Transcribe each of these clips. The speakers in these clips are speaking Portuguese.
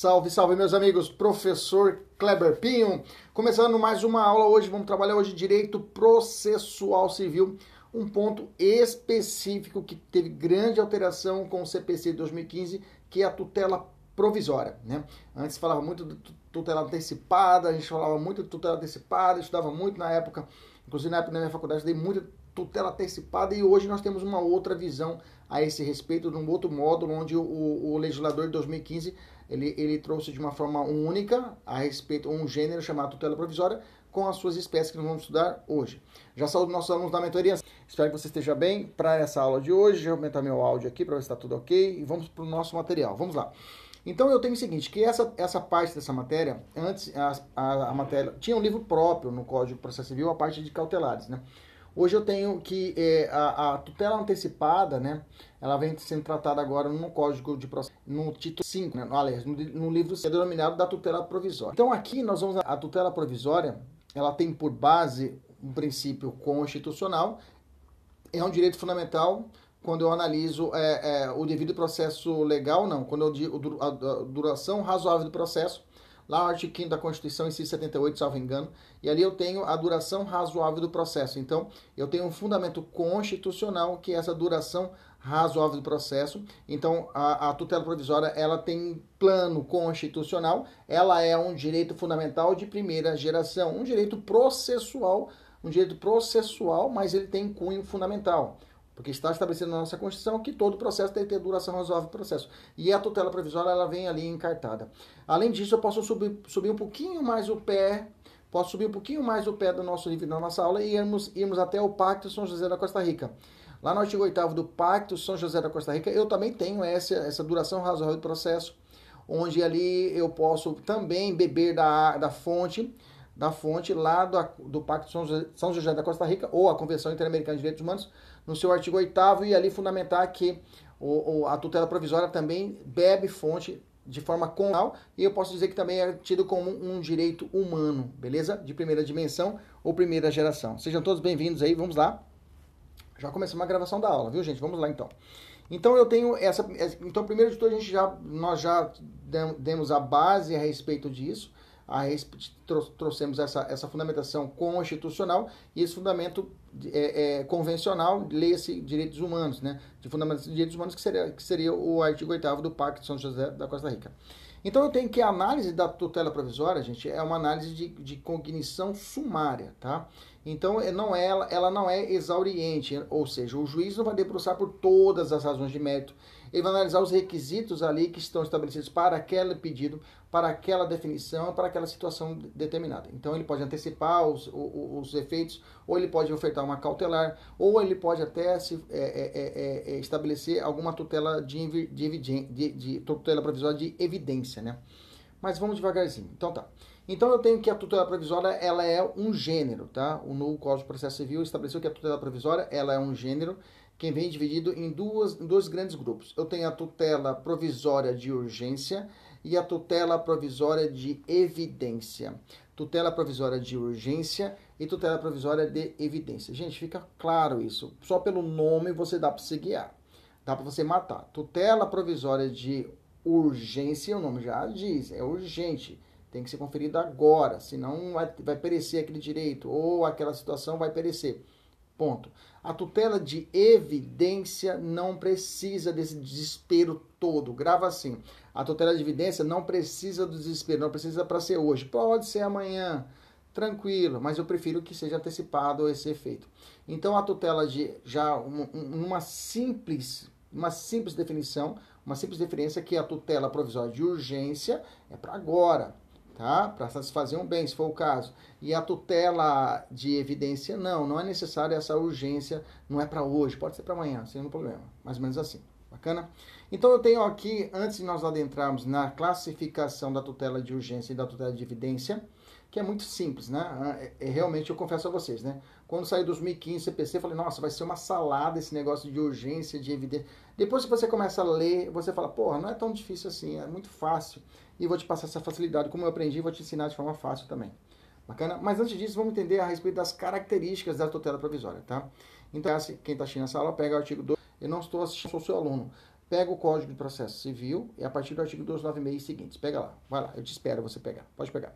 Salve, salve meus amigos, professor Kleber Pinho. Começando mais uma aula hoje, vamos trabalhar hoje direito processual civil, um ponto específico que teve grande alteração com o CPC de 2015, que é a tutela provisória, né? Antes falava muito de tutela antecipada, a gente falava muito de tutela antecipada, estudava muito na época, inclusive na época da minha faculdade, dei muita tutela antecipada e hoje nós temos uma outra visão a esse respeito, de um outro módulo, onde o, o legislador de 2015 ele, ele trouxe de uma forma única a respeito um gênero chamado tutela provisória com as suas espécies que nós vamos estudar hoje. Já saúdo nossos alunos da mentoria. Espero que você esteja bem para essa aula de hoje. Deixa eu aumentar meu áudio aqui para ver se está tudo ok. E vamos para o nosso material. Vamos lá. Então eu tenho o seguinte, que essa, essa parte dessa matéria, antes a, a, a matéria tinha um livro próprio no Código de Processo Civil, a parte de cautelares, né? Hoje eu tenho que é, a, a, tutela antecipada, né? Ela vem sendo tratada agora no Código de Processo, no título 5, né? aliás, no, no livro é denominado da tutela provisória. Então aqui nós vamos a tutela provisória, ela tem por base um princípio constitucional, é um direito fundamental quando eu analiso é, é, o devido processo legal, não, quando eu digo a, a duração razoável do processo, lá no artigo 5 da Constituição, inciso 78, salvo engano, e ali eu tenho a duração razoável do processo. Então, eu tenho um fundamento constitucional, que é essa duração razoável do processo. Então, a, a, tutela provisória, ela tem plano constitucional, ela é um direito fundamental de primeira geração, um direito processual, um direito processual, mas ele tem cunho fundamental. Porque está estabelecido na nossa Constituição que todo processo tem que ter duração razoável do processo. E a tutela provisória ela vem ali encartada. Além disso, eu posso subir, subir um pouquinho mais o pé, posso subir um pouquinho mais o pé do nosso livro da nossa aula e irmos, irmos até o Pacto São José da Costa Rica. Lá no artigo 8 do Pacto São José da Costa Rica, eu também tenho essa, essa duração razoável do processo, onde ali eu posso também beber da, da fonte da fonte lá do, do Pacto São José, São José da Costa Rica, ou a Convenção Interamericana de Direitos Humanos, no seu artigo 8 e ali fundamentar que o, o, a tutela provisória também bebe fonte de forma conal e eu posso dizer que também é tido como um direito humano, beleza? De primeira dimensão ou primeira geração. Sejam todos bem-vindos aí, vamos lá. Já começamos a gravação da aula, viu, gente? Vamos lá então. Então eu tenho essa, então primeiro de tudo a gente já nós já demos a base a respeito disso a trouxemos essa, essa fundamentação constitucional e esse fundamento é, é, convencional, leia-se direitos humanos, né? De fundamentação de direitos humanos, que seria, que seria o artigo 8 do Pacto de São José da Costa Rica. Então eu tenho que a análise da tutela provisória, gente, é uma análise de, de cognição sumária, tá? Então é, não é, ela não é exauriente, ou seja, o juiz não vai debruçar por todas as razões de mérito, ele vai analisar os requisitos ali que estão estabelecidos para aquele pedido, para aquela definição, para aquela situação determinada. Então ele pode antecipar os, os, os efeitos, ou ele pode ofertar uma cautelar, ou ele pode até se, é, é, é, é estabelecer alguma tutela de, de, de, de, tutela provisória de evidência, né? Mas vamos devagarzinho. Então tá. Então eu tenho que a tutela provisória ela é um gênero, tá? O novo Código de Processo Civil estabeleceu que a tutela provisória ela é um gênero que vem dividido em, duas, em dois grandes grupos. Eu tenho a tutela provisória de urgência e a tutela provisória de evidência. Tutela provisória de urgência e tutela provisória de evidência. Gente, fica claro isso. Só pelo nome você dá para se guiar. Dá para você matar. Tutela provisória de urgência, o nome já diz, é urgente. Tem que ser conferida agora, senão vai, vai perecer aquele direito ou aquela situação vai perecer. Ponto. A tutela de evidência não precisa desse desespero todo. Grava assim. A tutela de evidência não precisa do desespero, não precisa para ser hoje. Pode ser amanhã, tranquilo, mas eu prefiro que seja antecipado esse efeito. Então a tutela de já uma simples, uma simples definição, uma simples referência que a tutela provisória de urgência é para agora, tá? Para satisfazer um bem, se for o caso. E a tutela de evidência não, não é necessário essa urgência, não é para hoje, pode ser para amanhã, sem nenhum problema. Mais ou menos assim. Bacana? Então eu tenho aqui, antes de nós adentrarmos na classificação da tutela de urgência e da tutela de evidência, que é muito simples, né? Ah, é, é, realmente eu confesso a vocês, né? Quando saiu 2015 CPC, eu falei, nossa, vai ser uma salada esse negócio de urgência, de evidência. Depois que você começa a ler, você fala, porra, não é tão difícil assim, é muito fácil. E vou te passar essa facilidade, como eu aprendi, vou te ensinar de forma fácil também. Bacana? Mas antes disso, vamos entender a respeito das características da tutela provisória, tá? Então, quem está assistindo essa aula, pega o artigo 2. Eu não estou assistindo, sou seu aluno. Pega o Código de Processo Civil e a partir do artigo 296 e seguintes. Pega lá. Vai lá, eu te espero você pegar. Pode pegar.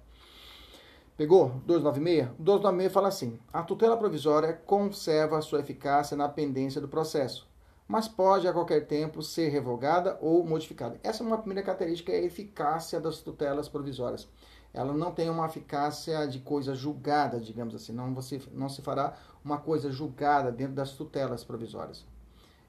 Pegou? 296? 296 fala assim: a tutela provisória conserva sua eficácia na pendência do processo, mas pode a qualquer tempo ser revogada ou modificada. Essa é uma primeira característica, é a eficácia das tutelas provisórias. Ela não tem uma eficácia de coisa julgada, digamos assim. Não, você, não se fará uma coisa julgada dentro das tutelas provisórias.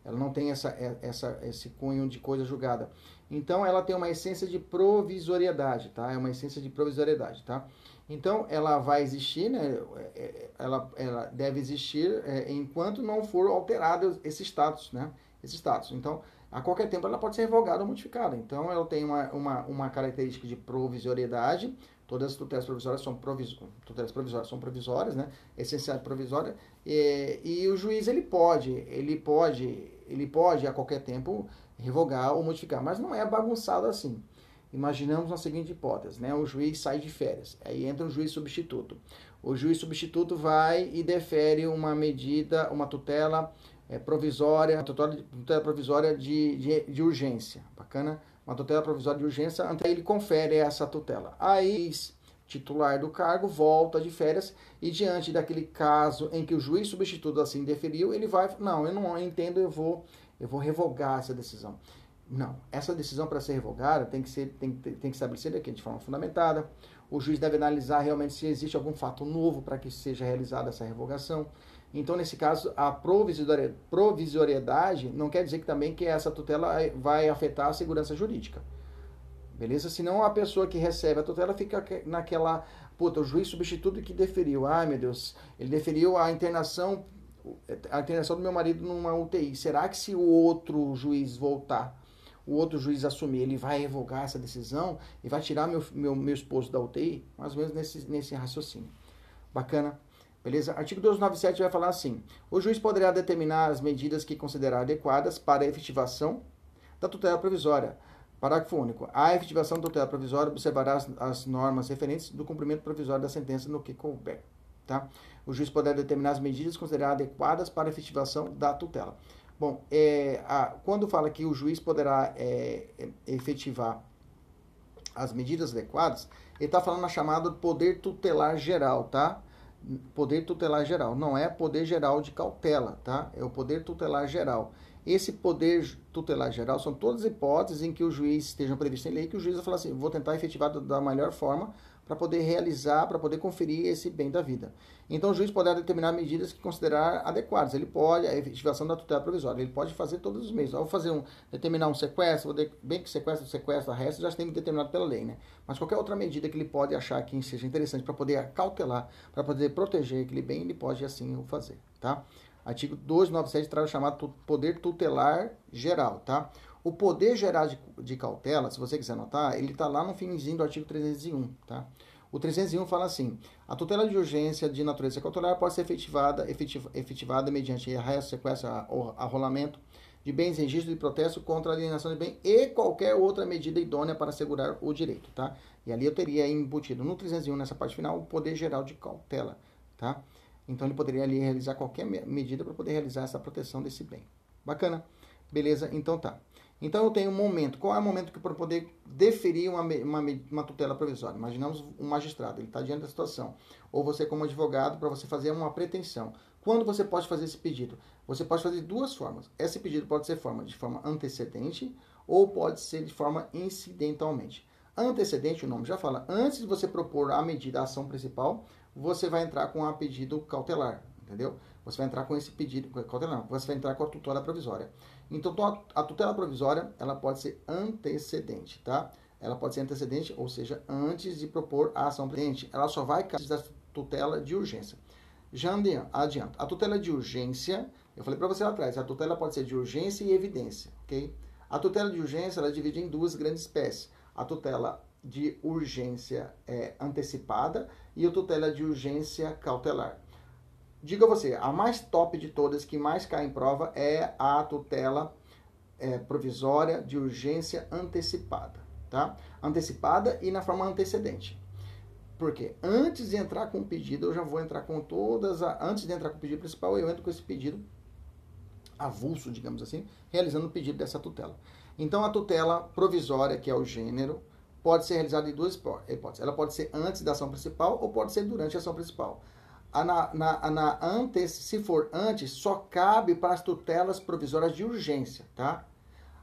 Ela não tem essa, é, essa, esse cunho de coisa julgada. Então, ela tem uma essência de provisoriedade, tá? É uma essência de provisoriedade, tá? Então, ela vai existir, né? É, é, ela, ela deve existir é, enquanto não for alterado esse status, né? Esse status. Então, a qualquer tempo ela pode ser revogada ou modificada. Então, ela tem uma, uma, uma característica de provisoriedade. Todas as tutelas provisórias são, provis... tutelas provisórias são provisórias, né? Essencial provisória. E, e o juiz, ele pode, ele pode, ele pode a qualquer tempo revogar ou modificar, mas não é bagunçado assim. Imaginamos a seguinte hipótese, né? O juiz sai de férias, aí entra um juiz substituto. O juiz substituto vai e defere uma medida, uma tutela é, provisória, uma tutela, tutela provisória de, de, de, urgência, bacana? Uma tutela provisória de urgência, então ele confere essa tutela. Aí, titular do cargo volta de férias e diante daquele caso em que o juiz substituto assim deferiu, ele vai, não, eu não entendo, eu vou, eu vou revogar essa decisão. Não. Essa decisão, para ser revogada, tem que ser tem, tem que estabelecer aqui de forma fundamentada. O juiz deve analisar realmente se existe algum fato novo para que seja realizada essa revogação. Então, nesse caso, a provisoriedade não quer dizer que também que essa tutela vai afetar a segurança jurídica. Beleza? Senão a pessoa que recebe a tutela fica naquela. Puta, o juiz substituto que deferiu. Ai, meu Deus, ele deferiu a internação a internação do meu marido numa UTI. Será que se o outro juiz voltar o outro juiz assumir, ele vai revogar essa decisão e vai tirar meu, meu, meu esposo da UTI? Mais ou menos nesse, nesse raciocínio. Bacana? Beleza? Artigo 297 vai falar assim: o juiz poderá determinar as medidas que considerar adequadas para a efetivação da tutela provisória. Parágrafo único. A efetivação da tutela provisória observará as, as normas referentes do cumprimento provisório da sentença no que couber. Tá? O juiz poderá determinar as medidas consideradas adequadas para a efetivação da tutela. Bom, é, a, quando fala que o juiz poderá é, é efetivar as medidas adequadas, ele está falando na chamada poder tutelar geral, tá? Poder tutelar geral, não é poder geral de cautela, tá? É o poder tutelar geral. Esse poder tutelar geral são todas as hipóteses em que o juiz esteja previsto em lei que o juiz vai falar assim, vou tentar efetivar da melhor forma para poder realizar, para poder conferir esse bem da vida. Então, o juiz poderá determinar medidas que considerar adequadas. Ele pode, a efetivação da tutela provisória, ele pode fazer todos os meses. Ao fazer um, determinar um sequestro, de, bem que sequestro, sequestro, arresto, já tem determinado pela lei, né? Mas qualquer outra medida que ele pode achar que seja interessante para poder cautelar, para poder proteger aquele bem, ele pode assim o fazer, tá? Artigo 297 traz o chamado poder tutelar geral, tá? O poder geral de, de cautela, se você quiser anotar, ele está lá no finzinho do artigo 301, tá? O 301 fala assim: a tutela de urgência de natureza cautelar pode ser efetivada, efetiv, efetivada mediante arresto, sequestro, arrolamento de bens, registro de protesto contra a alienação de bem e qualquer outra medida idônea para assegurar o direito, tá? E ali eu teria embutido no 301, nessa parte final, o poder geral de cautela, tá? Então ele poderia ali realizar qualquer medida para poder realizar essa proteção desse bem. Bacana? Beleza? Então tá. Então eu tenho um momento. Qual é o momento que para poder deferir uma, uma, uma, tutela provisória? Imaginamos um magistrado, ele está diante da situação. Ou você como advogado para você fazer uma pretensão. Quando você pode fazer esse pedido? Você pode fazer de duas formas. Esse pedido pode ser forma de forma antecedente ou pode ser de forma incidentalmente. Antecedente, o nome já fala, antes de você propor a medida, a ação principal, você vai entrar com a pedido cautelar, entendeu? Você vai entrar com esse pedido cautelar, você vai entrar com a tutela provisória. Então, a tutela provisória, ela pode ser antecedente, tá? Ela pode ser antecedente, ou seja, antes de propor a ação pendente. Ela só vai cair da tutela de urgência. Já adianto. A tutela de urgência, eu falei para você lá atrás, a tutela pode ser de urgência e evidência, ok? A tutela de urgência, ela divide em duas grandes espécies. A tutela de urgência é, antecipada e a tutela de urgência cautelar. Diga você, a mais top de todas, que mais cai em prova, é a tutela é, provisória de urgência antecipada, tá? Antecipada e na forma antecedente. Porque antes de entrar com o pedido, eu já vou entrar com todas a, antes de entrar com o pedido principal, eu entro com esse pedido avulso, digamos assim, realizando o pedido dessa tutela. Então a tutela provisória, que é o gênero, pode ser realizada em duas hipóteses. Ela pode ser antes da ação principal ou pode ser durante a ação principal na, na, na antes, se for antes, só cabe para as tutelas provisórias de urgência, tá?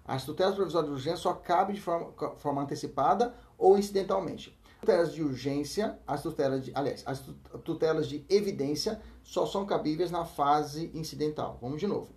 As tutelas provisórias de urgência só cabem de forma, forma antecipada ou incidentalmente. Tutelas de urgência, as tutelas de, aliás, as tutelas de evidência só são cabíveis na fase incidental. Vamos de novo.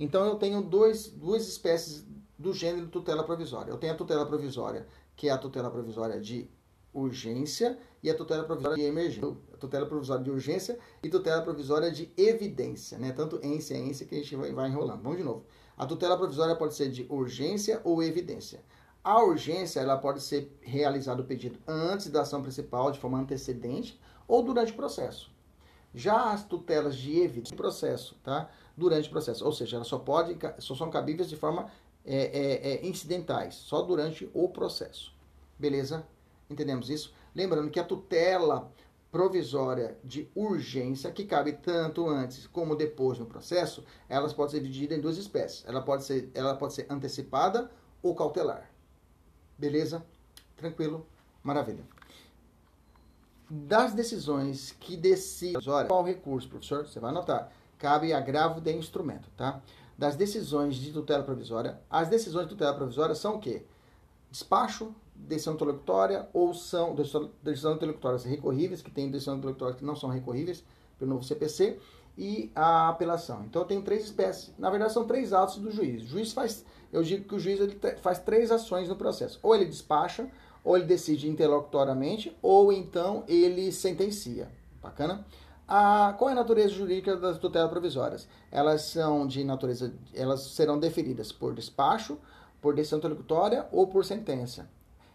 Então eu tenho dois, duas espécies do gênero tutela provisória. Eu tenho a tutela provisória, que é a tutela provisória de urgência e a tutela provisória de emergência. Tutela provisória de urgência e tutela provisória de evidência, né? Tanto em ciência que a gente vai, enrolando. Vamos de novo. A tutela provisória pode ser de urgência ou evidência. A urgência ela pode ser realizado o pedido antes da ação principal, de forma antecedente, ou durante o processo. Já as tutelas de evidência, processo, tá? Durante o processo, ou seja, elas só podem, só são cabíveis de forma é, é, é, incidentais, só durante o processo. Beleza? Entendemos isso? Lembrando que a tutela provisória de urgência, que cabe tanto antes como depois no processo, elas podem ser divididas em duas espécies. Ela pode ser, ela pode ser antecipada ou cautelar. Beleza? Tranquilo? Maravilha. Das decisões que decidem qual recurso, professor? Você vai anotar. Cabe agravo de instrumento, tá? Das decisões de tutela provisória, as decisões de tutela provisória são o quê? Despacho, decisão intelectória ou são decisão intelectórias recorríveis, que tem decisão intelectória que não são recorríveis pelo novo CPC, e a apelação. Então eu tenho três espécies. Na verdade, são três atos do juiz. O juiz faz, eu digo que o juiz ele faz três ações no processo. Ou ele despacha, ou ele decide interlocutoriamente, ou então ele sentencia. Bacana? A, qual é a natureza jurídica das tutelas provisórias? Elas são de natureza, elas serão deferidas por despacho, por decisão interlocutória ou por sentença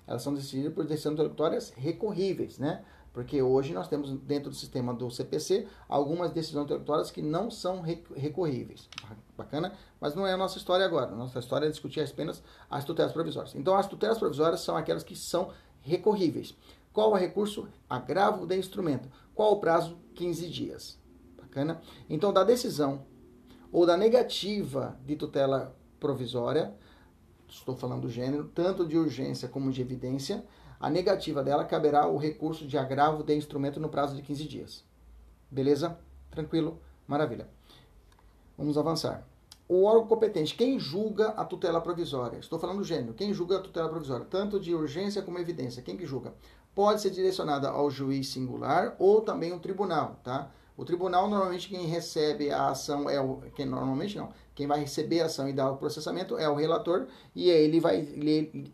elas são decididas por decisões interlocutórias recorríveis, né? Porque hoje nós temos dentro do sistema do CPC algumas decisões interlocutórias que não são recorríveis. Bacana? Mas não é a nossa história agora. Nossa história é discutir apenas as tutelas provisórias. Então, as tutelas provisórias são aquelas que são recorríveis. Qual o recurso? Agravo de instrumento. Qual o prazo? 15 dias. Bacana? Então, da decisão ou da negativa de tutela provisória, estou falando do gênero, tanto de urgência como de evidência, a negativa dela caberá o recurso de agravo de instrumento no prazo de 15 dias. Beleza? Tranquilo? Maravilha. Vamos avançar. O órgão competente, quem julga a tutela provisória? Estou falando do gênero. Quem julga a tutela provisória? Tanto de urgência como evidência. Quem que julga? Pode ser direcionada ao juiz singular ou também ao tribunal, tá? O tribunal, normalmente, quem recebe a ação é o. Quem, normalmente não. Quem vai receber a ação e dar o processamento é o relator, e ele vai,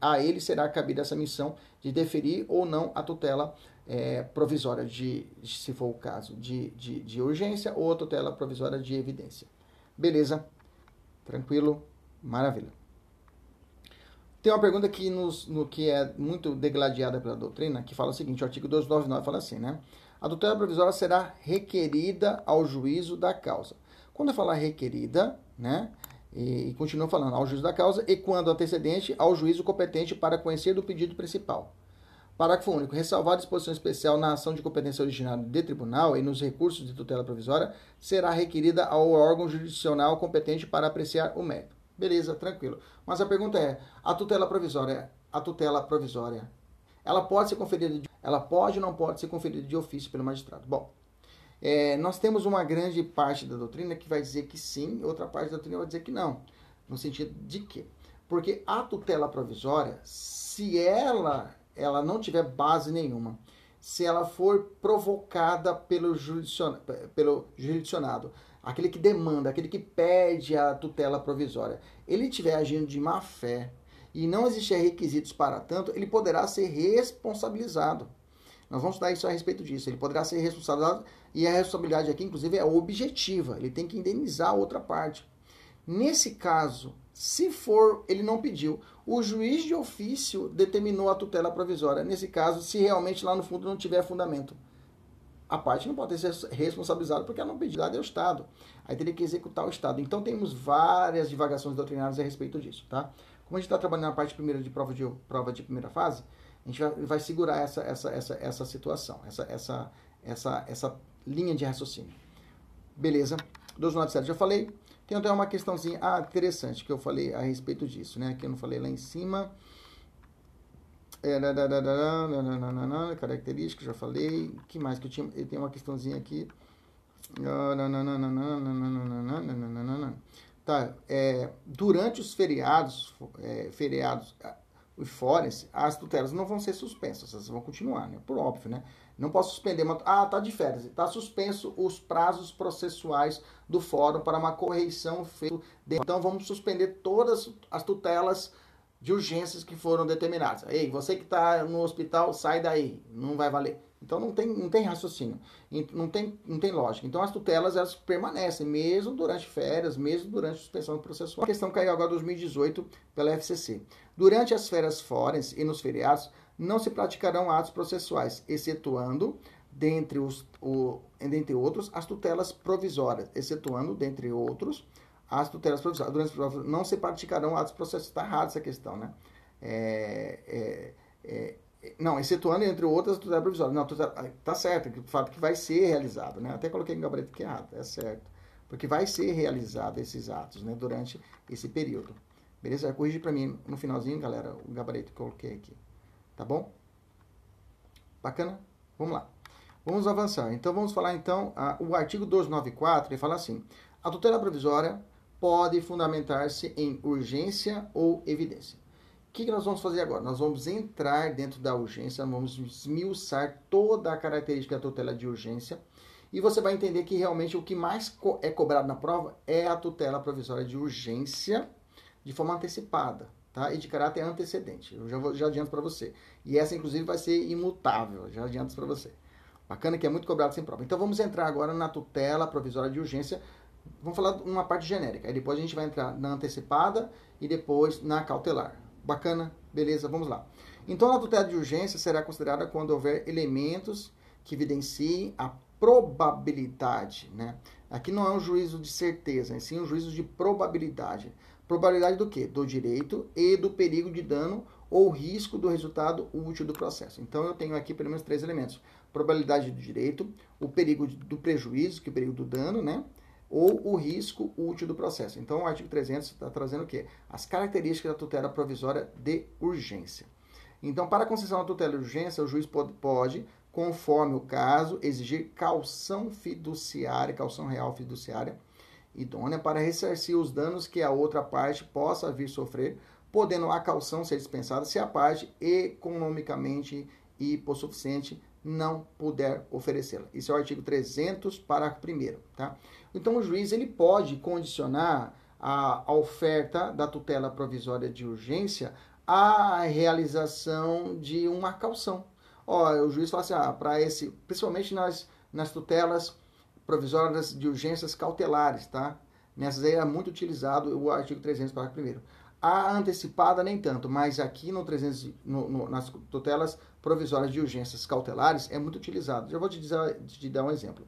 a ele será cabida essa missão de deferir ou não a tutela é, provisória, de, se for o caso, de, de, de urgência ou a tutela provisória de evidência. Beleza? Tranquilo? Maravilha. Tem uma pergunta que, nos, no, que é muito degladiada pela doutrina, que fala o seguinte: o artigo 299 fala assim, né? a tutela provisória será requerida ao juízo da causa. Quando eu falar requerida, né, e, e continua falando ao juízo da causa, e quando antecedente, ao juízo competente para conhecer do pedido principal. Parágrafo único. Ressalvar a disposição especial na ação de competência originária de tribunal e nos recursos de tutela provisória, será requerida ao órgão jurisdicional competente para apreciar o mérito. Beleza, tranquilo. Mas a pergunta é: a tutela provisória, a tutela provisória ela pode ser conferida, de, ela pode ou não pode ser conferida de ofício pelo magistrado. Bom, é, nós temos uma grande parte da doutrina que vai dizer que sim, outra parte da doutrina vai dizer que não. No sentido de quê? Porque a tutela provisória, se ela, ela não tiver base nenhuma se ela for provocada pelo, jurisdicionado, pelo jurisdicionado, aquele que demanda, aquele que pede a tutela provisória, ele estiver agindo de má fé e não existir requisitos para tanto, ele poderá ser responsabilizado. Nós vamos dar isso a respeito disso. Ele poderá ser responsabilizado e a responsabilidade aqui, inclusive, é objetiva. Ele tem que indenizar a outra parte. Nesse caso, se for, ele não pediu, o juiz de ofício determinou a tutela provisória. Nesse caso, se realmente lá no fundo não tiver fundamento, a parte não pode ser responsabilizada porque ela não pediu, é o Estado. Aí teria que executar o Estado. Então temos várias divagações doutrinárias a respeito disso, tá? Como a gente está trabalhando na parte primeira de prova de prova de primeira fase, a gente vai, vai segurar essa, essa, essa, essa situação, essa, essa, essa, essa linha de raciocínio. Beleza? 297 já falei. Tem até uma questãozinha ah, interessante que eu falei a respeito disso, né? Que eu não falei lá em cima. É, características, já falei. que mais que eu tinha? Tenho uma questãozinha aqui. Tá, é, durante os feriados, é, feriados e fores, as tutelas não vão ser suspensas, elas vão continuar, né? Por óbvio, né? Não posso suspender uma. Ah, tá de férias. Está suspenso os prazos processuais do fórum para uma correição feita. Então vamos suspender todas as tutelas de urgências que foram determinadas. Ei, você que está no hospital, sai daí, não vai valer. Então não tem, não tem raciocínio, não tem, não tem lógica. Então as tutelas elas permanecem, mesmo durante férias, mesmo durante suspensão processual. A questão caiu agora em 2018 pela FCC. Durante as férias fórenes e nos feriados, não se praticarão atos processuais, excetuando, dentre, os, o, dentre outros, as tutelas provisórias, excetuando, dentre outros, as tutelas provisórias. Durante não se praticarão atos processuais. Está errado essa questão, né? É, é, é, não, excetuando, entre outras, a tutela provisória. Não, tutela, tá certo, o fato que vai ser realizado, né? Até coloquei em gabarito que é errado, é certo. Porque vai ser realizado esses atos, né? Durante esse período. Beleza? Corrige para mim no finalzinho, galera, o gabarito que eu coloquei aqui. Tá bom? Bacana? Vamos lá. Vamos avançar. Então, vamos falar, então, a, o artigo 294, ele fala assim, a tutela provisória pode fundamentar-se em urgência ou evidência. O que, que nós vamos fazer agora? Nós vamos entrar dentro da urgência, vamos esmiuçar toda a característica da tutela de urgência e você vai entender que realmente o que mais é cobrado na prova é a tutela provisória de urgência de forma antecipada tá? e de caráter antecedente. Eu já, vou, já adianto para você. E essa, inclusive, vai ser imutável, já adianto para você. Bacana que é muito cobrado sem prova. Então vamos entrar agora na tutela provisória de urgência. Vamos falar uma parte genérica. Aí depois a gente vai entrar na antecipada e depois na cautelar. Bacana? Beleza, vamos lá. Então a tutela de urgência será considerada quando houver elementos que evidenciem a probabilidade, né? Aqui não é um juízo de certeza, é sim um juízo de probabilidade. Probabilidade do quê? Do direito e do perigo de dano ou risco do resultado útil do processo. Então eu tenho aqui pelo menos três elementos: probabilidade do direito, o perigo do prejuízo, que é o perigo do dano, né? Ou o risco útil do processo. Então o artigo 300 está trazendo o quê? As características da tutela provisória de urgência. Então, para a concessão da tutela de urgência, o juiz pode, pode, conforme o caso, exigir calção fiduciária, calção real fiduciária, idônea para ressarcir os danos que a outra parte possa vir sofrer, podendo a calção ser dispensada se a parte economicamente hipossuficiente não puder oferecê-la. Isso é o artigo 300, parágrafo 1 tá? Então, o juiz ele pode condicionar a, oferta da tutela provisória de urgência à realização de uma calção. Ó, o juiz fala assim, ah, para esse, principalmente nas, nas tutelas provisórias de urgências cautelares, tá? Nessas aí é muito utilizado o artigo 300, parágrafo 1 A antecipada nem tanto, mas aqui no 300, no, no, nas tutelas provisórias de urgências cautelares é muito utilizado. Já vou te, dizer, te dar um exemplo.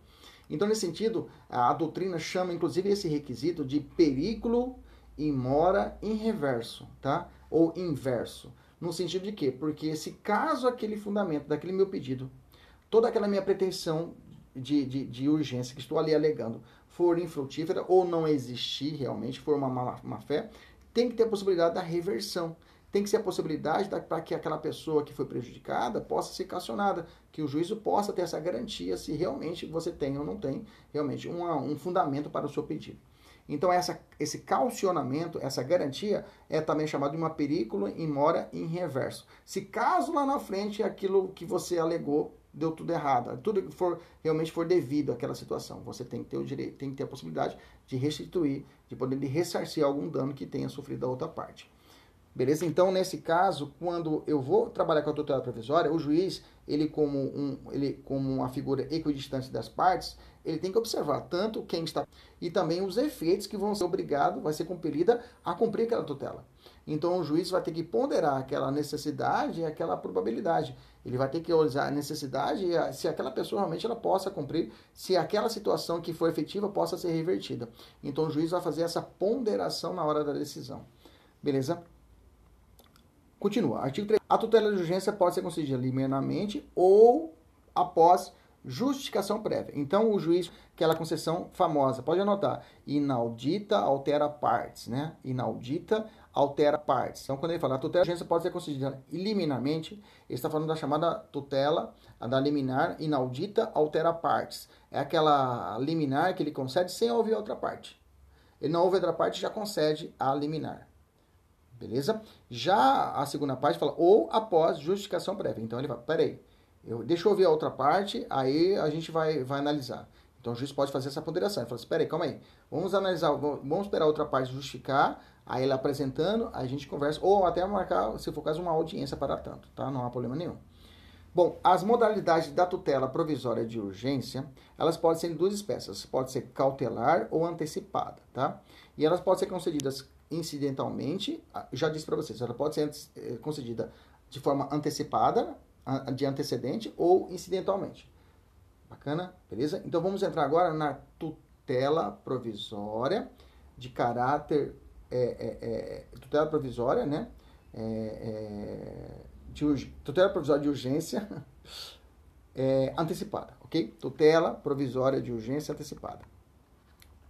Então, nesse sentido, a doutrina chama inclusive esse requisito de perigo e mora em reverso, tá? Ou inverso. No sentido de quê? Porque se caso aquele fundamento daquele meu pedido, toda aquela minha pretensão de, de, de, urgência que estou ali alegando for infrutífera ou não existir realmente, for uma má fé, tem que ter a possibilidade da reversão. Tem que ser a possibilidade para que aquela pessoa que foi prejudicada possa ser cacionada, que o juízo possa ter essa garantia se realmente você tem ou não tem realmente um fundamento para o seu pedido. Então, essa, esse calcionamento, essa garantia, é também chamado de uma perícula em mora em reverso. Se caso lá na frente aquilo que você alegou deu tudo errado, tudo que for realmente for devido àquela situação, você tem que ter o direito, tem que ter a possibilidade de restituir, de poder ressarcir algum dano que tenha sofrido a outra parte. Beleza? Então, nesse caso, quando eu vou trabalhar com a tutela provisória, o juiz, ele como, um, ele como uma figura equidistante das partes, ele tem que observar tanto quem está e também os efeitos que vão ser obrigado, vai ser compelida a cumprir aquela tutela. Então, o juiz vai ter que ponderar aquela necessidade e aquela probabilidade. Ele vai ter que olhar a necessidade e se aquela pessoa realmente ela possa cumprir, se aquela situação que for efetiva possa ser revertida. Então, o juiz vai fazer essa ponderação na hora da decisão. Beleza? Continua. Artigo 3. A tutela de urgência pode ser concedida liminarmente ou após justificação prévia. Então, o juiz, aquela concessão famosa, pode anotar, inaudita altera partes, né? Inaudita altera partes. Então, quando ele fala a tutela de urgência pode ser concedida liminarmente, ele está falando da chamada tutela, a da liminar inaudita altera partes. É aquela liminar que ele concede sem ouvir outra parte. Ele não ouve outra parte, já concede a liminar. Beleza? Já a segunda parte fala ou após justificação prévia. Então ele fala, peraí, eu, deixa eu ouvir a outra parte, aí a gente vai, vai analisar. Então o juiz pode fazer essa ponderação. Ele fala, espera aí, calma aí. Vamos analisar, vamos esperar a outra parte justificar, aí ele apresentando, a gente conversa, ou até marcar, se for caso, uma audiência para tanto, tá? Não há problema nenhum. Bom, as modalidades da tutela provisória de urgência, elas podem ser em duas espécies. Pode ser cautelar ou antecipada, tá? E elas podem ser concedidas incidentalmente, já disse para vocês, ela pode ser eh, concedida de forma antecipada, de antecedente ou incidentalmente. Bacana? Beleza? Então vamos entrar agora na tutela provisória de caráter é, é, é, tutela provisória, né? É, de, tutela provisória de urgência antecipada, ok? Tutela provisória de urgência antecipada.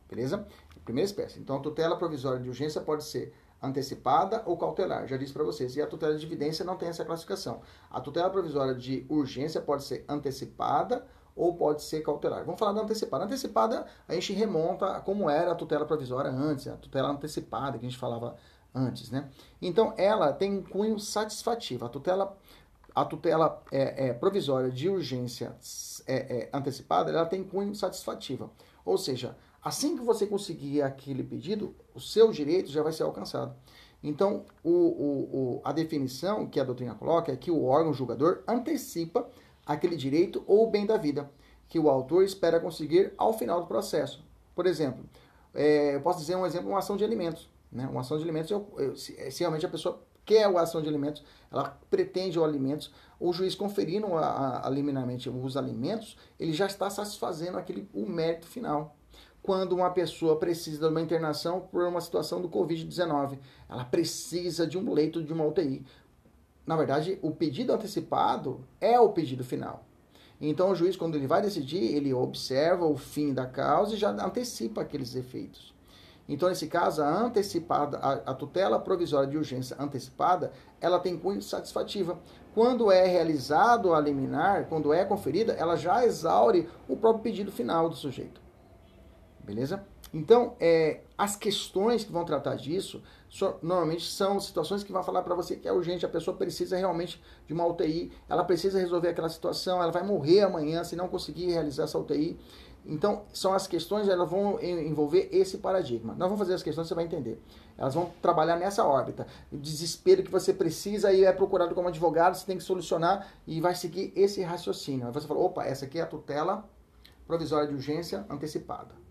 Beleza? Primeira espécie. Então, a tutela provisória de urgência pode ser antecipada ou cautelar, já disse para vocês. E a tutela de evidência não tem essa classificação. A tutela provisória de urgência pode ser antecipada ou pode ser cautelar. Vamos falar da antecipada. Antecipada, a gente remonta a como era a tutela provisória antes, a tutela antecipada que a gente falava antes, né? Então, ela tem um cunho satisfativo. A tutela, a tutela é, é, provisória de urgência é, é antecipada, ela tem cunho satisfativo. Ou seja, Assim que você conseguir aquele pedido, o seu direito já vai ser alcançado. Então, o, o, o, a definição que a doutrina coloca é que o órgão julgador antecipa aquele direito ou bem da vida que o autor espera conseguir ao final do processo. Por exemplo, é, eu posso dizer um exemplo, uma ação de alimentos. Né? Uma ação de alimentos, eu, eu, se, se, realmente a pessoa quer a ação de alimentos, ela pretende o alimentos, o juiz conferindo a, a, a liminarmente os alimentos, ele já está satisfazendo aquele, o mérito final quando uma pessoa precisa de uma internação por uma situação do Covid-19. Ela precisa de um leito de uma UTI. Na verdade, o pedido antecipado é o pedido final. Então, o juiz, quando ele vai decidir, ele observa o fim da causa e já antecipa aqueles efeitos. Então, nesse caso, a antecipada, a, a tutela provisória de urgência antecipada, ela tem cunho satisfativa. Quando é realizado a liminar, quando é conferida, ela já exaure o próprio pedido final do sujeito. Beleza? Então, é, as questões que vão tratar disso, so, normalmente são situações que vão falar para você que é urgente, a pessoa precisa realmente de uma UTI, ela precisa resolver aquela situação, ela vai morrer amanhã se não conseguir realizar essa UTI. Então, são as questões, elas vão envolver esse paradigma. Nós vamos fazer as questões, você vai entender. Elas vão trabalhar nessa órbita. O desespero que você precisa e é procurado como advogado, você tem que solucionar e vai seguir esse raciocínio. Aí você fala, opa, essa aqui é a tutela provisória de urgência antecipada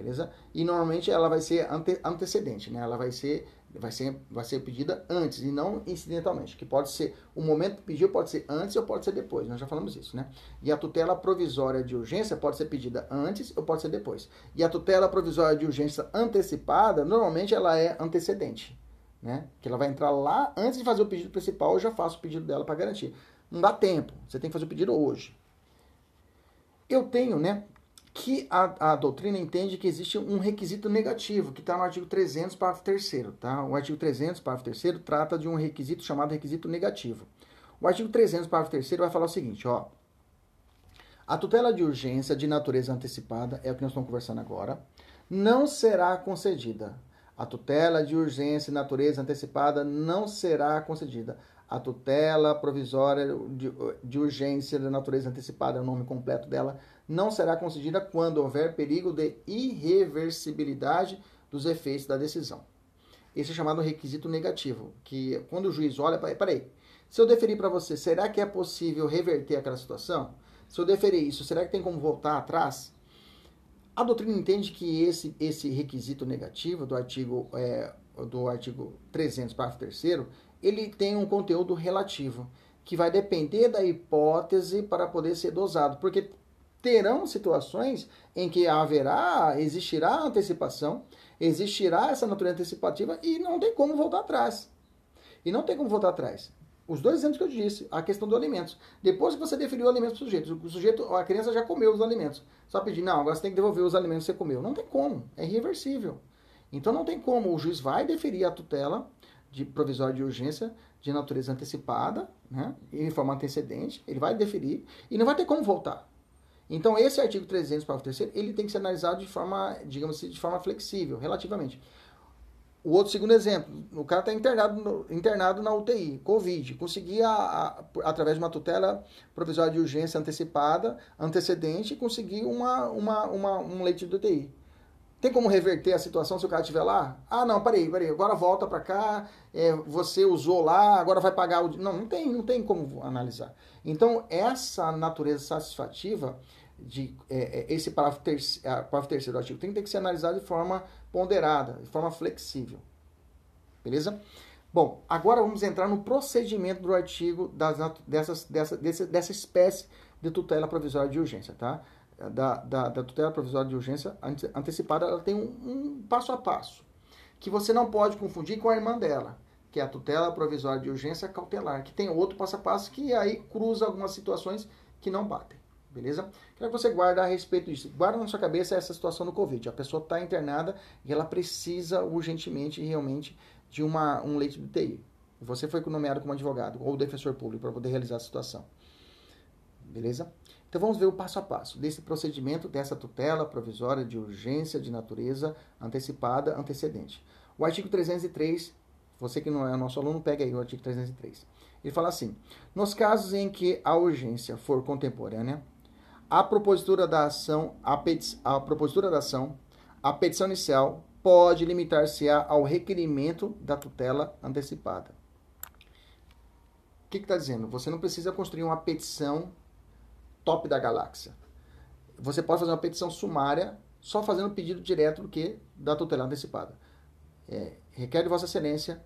beleza? E normalmente ela vai ser ante, antecedente, né? Ela vai ser, vai ser, vai ser pedida antes e não incidentalmente, que pode ser o momento que pediu pode ser antes ou pode ser depois. Nós já falamos isso, né? E a tutela provisória de urgência pode ser pedida antes ou pode ser depois. E a tutela provisória de urgência antecipada, normalmente ela é antecedente, né? Que ela vai entrar lá antes de fazer o pedido principal, eu já faço o pedido dela para garantir. Não dá tempo, você tem que fazer o pedido hoje. Eu tenho, né, que a, a doutrina entende que existe um requisito negativo, que está no artigo 300, parágrafo 3 tá? O artigo 300, parágrafo 3 trata de um requisito chamado requisito negativo. O artigo 300, parágrafo 3 vai falar o seguinte, ó. A tutela de urgência de natureza antecipada, é o que nós estamos conversando agora, não será concedida. A tutela de urgência de natureza antecipada não será concedida a tutela provisória de, de urgência de natureza antecipada, é o nome completo dela, não será concedida quando houver perigo de irreversibilidade dos efeitos da decisão. Esse é chamado requisito negativo, que quando o juiz olha, peraí, se eu deferir para você, será que é possível reverter aquela situação? Se eu deferir isso, será que tem como voltar atrás? A doutrina entende que esse, esse requisito negativo do artigo, é, do artigo 300, parágrafo 3 ele tem um conteúdo relativo, que vai depender da hipótese para poder ser dosado, porque terão situações em que haverá, existirá antecipação, existirá essa natureza antecipativa e não tem como voltar atrás. E não tem como voltar atrás. Os dois exemplos que eu disse, a questão do alimentos. Depois que você definiu o alimento para o sujeito, o sujeito, a criança já comeu os alimentos. Só pedir, não, agora você tem que devolver os alimentos que você comeu. Não tem como, é irreversível. Então não tem como, o juiz vai deferir a tutela de provisória de urgência de natureza antecipada, né, em forma antecedente, ele vai deferir e não vai ter como voltar. Então, esse artigo 300, parágrafo 3 ele tem que ser analisado de forma, digamos assim, de forma flexível, relativamente. O outro segundo exemplo, o cara está internado, internado na UTI, Covid, conseguia, através de uma tutela provisória de urgência antecipada, antecedente, conseguir uma, uma, uma, um leite de UTI. Tem como reverter a situação se o cara estiver lá? Ah, não, peraí, peraí, agora volta para cá, é, você usou lá, agora vai pagar o... Não, não tem, não tem como analisar. Então, essa natureza satisfativa de é, é esse parágrafo, terceiro, parágrafo terceiro do artigo 30 tem que ser analisado de forma ponderada, de forma flexível. Beleza? Bom, agora vamos entrar no procedimento do artigo das, dessas, dessa, dessa, dessa espécie de tutela provisória de urgência, tá? Da, da, da tutela provisória de urgência antecipada, ela tem um, um passo a passo, que você não pode confundir com a irmã dela, que é a tutela provisória de urgência cautelar, que tem outro passo a passo que aí cruza algumas situações que não batem. Beleza? Quero que você guarde a respeito disso. Guarda na sua cabeça essa situação do Covid. A pessoa está internada e ela precisa urgentemente, realmente, de uma, um leite de UTI. Você foi nomeado como advogado ou defensor público para poder realizar a situação. Beleza? Então vamos ver o passo a passo desse procedimento, dessa tutela provisória de urgência de natureza antecipada antecedente. O artigo 303, você que não é nosso aluno, pega aí o artigo 303. Ele fala assim: nos casos em que a urgência for contemporânea, a propositura da ação, a, peti a propositura da ação, a petição inicial pode limitar-se ao requerimento da tutela antecipada. O que está dizendo? Você não precisa construir uma petição top da galáxia. Você pode fazer uma petição sumária só fazendo pedido direto do que da tutela antecipada. É, requer de Vossa Excelência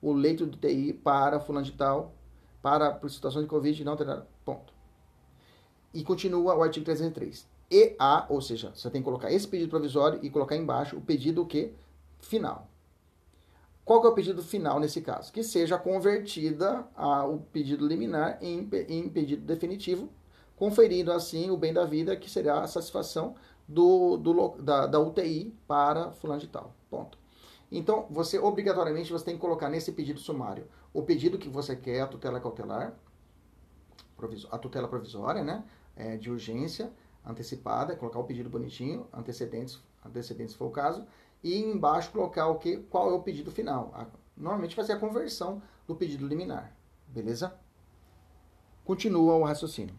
o leito do TI para fulano de tal, para situação de Covid não terá. Ponto. E continua o artigo 303. E a, ou seja, você tem que colocar esse pedido provisório e colocar embaixo o pedido que final. Qual que é o pedido final nesse caso? Que seja convertida a, o pedido liminar em, em pedido definitivo, conferindo assim o bem da vida, que será a satisfação do, do da, da, UTI para fulano de tal. Ponto. Então, você obrigatoriamente você tem que colocar nesse pedido sumário o pedido que você quer, a tutela cautelar, a tutela provisória, né? É, de urgência antecipada, colocar o pedido bonitinho, antecedentes, antecedentes se for o caso, e embaixo colocar o que, qual é o pedido final. A, normalmente fazer a conversão do pedido liminar, beleza? Continua o raciocínio.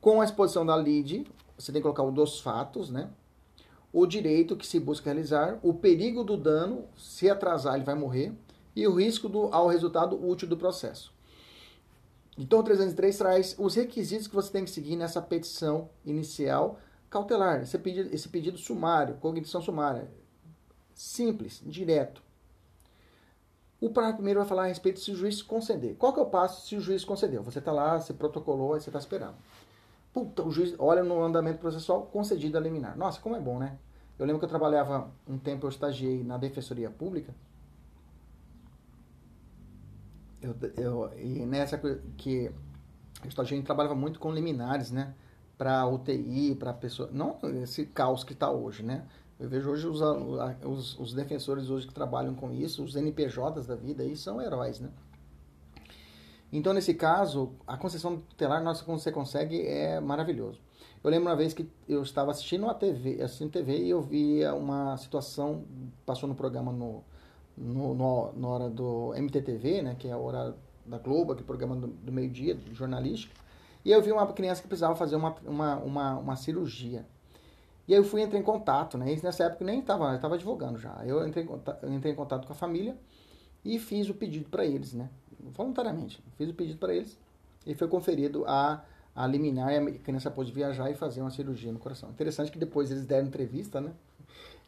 Com a exposição da lide, você tem que colocar o dos fatos, né? O direito que se busca realizar, o perigo do dano, se atrasar ele vai morrer, e o risco do, ao resultado útil do processo. Então, o 303 traz os requisitos que você tem que seguir nessa petição inicial cautelar, esse pedido, esse pedido sumário, cognição sumária. Simples, direto. O parágrafo primeiro vai falar a respeito se o juiz conceder. Qual que é o passo se o juiz concedeu? Você está lá, você protocolou, aí você está esperando. Puta, o juiz olha no andamento processual concedido a liminar. Nossa, como é bom, né? Eu lembro que eu trabalhava um tempo, eu estagiei na Defensoria Pública eu, eu, e nessa que a gente trabalhava muito com liminares, né? Para UTI, para pessoa. Não esse caos que está hoje, né? Eu vejo hoje os, os, os, defensores hoje que trabalham com isso, os NPJs da vida aí são heróis, né? Então, nesse caso, a concessão tutelar, nossa, como você consegue, é maravilhoso. Eu lembro uma vez que eu estava assistindo a TV, assistindo TV e eu via uma situação, passou no programa no, no, no, na hora do MTTV, né, que é a hora da Globo, aquele programa do, do meio-dia, jornalístico, e eu vi uma criança que precisava fazer uma, uma, uma, uma cirurgia. E aí eu fui entrei em contato, né? Nessa época nem estava, estava advogando já. Eu entrei, eu entrei em contato com a família e fiz o pedido para eles, né? Voluntariamente. Fiz o pedido para eles e foi conferido a, a liminar e a criança pôde viajar e fazer uma cirurgia no coração. Interessante que depois eles deram entrevista, né?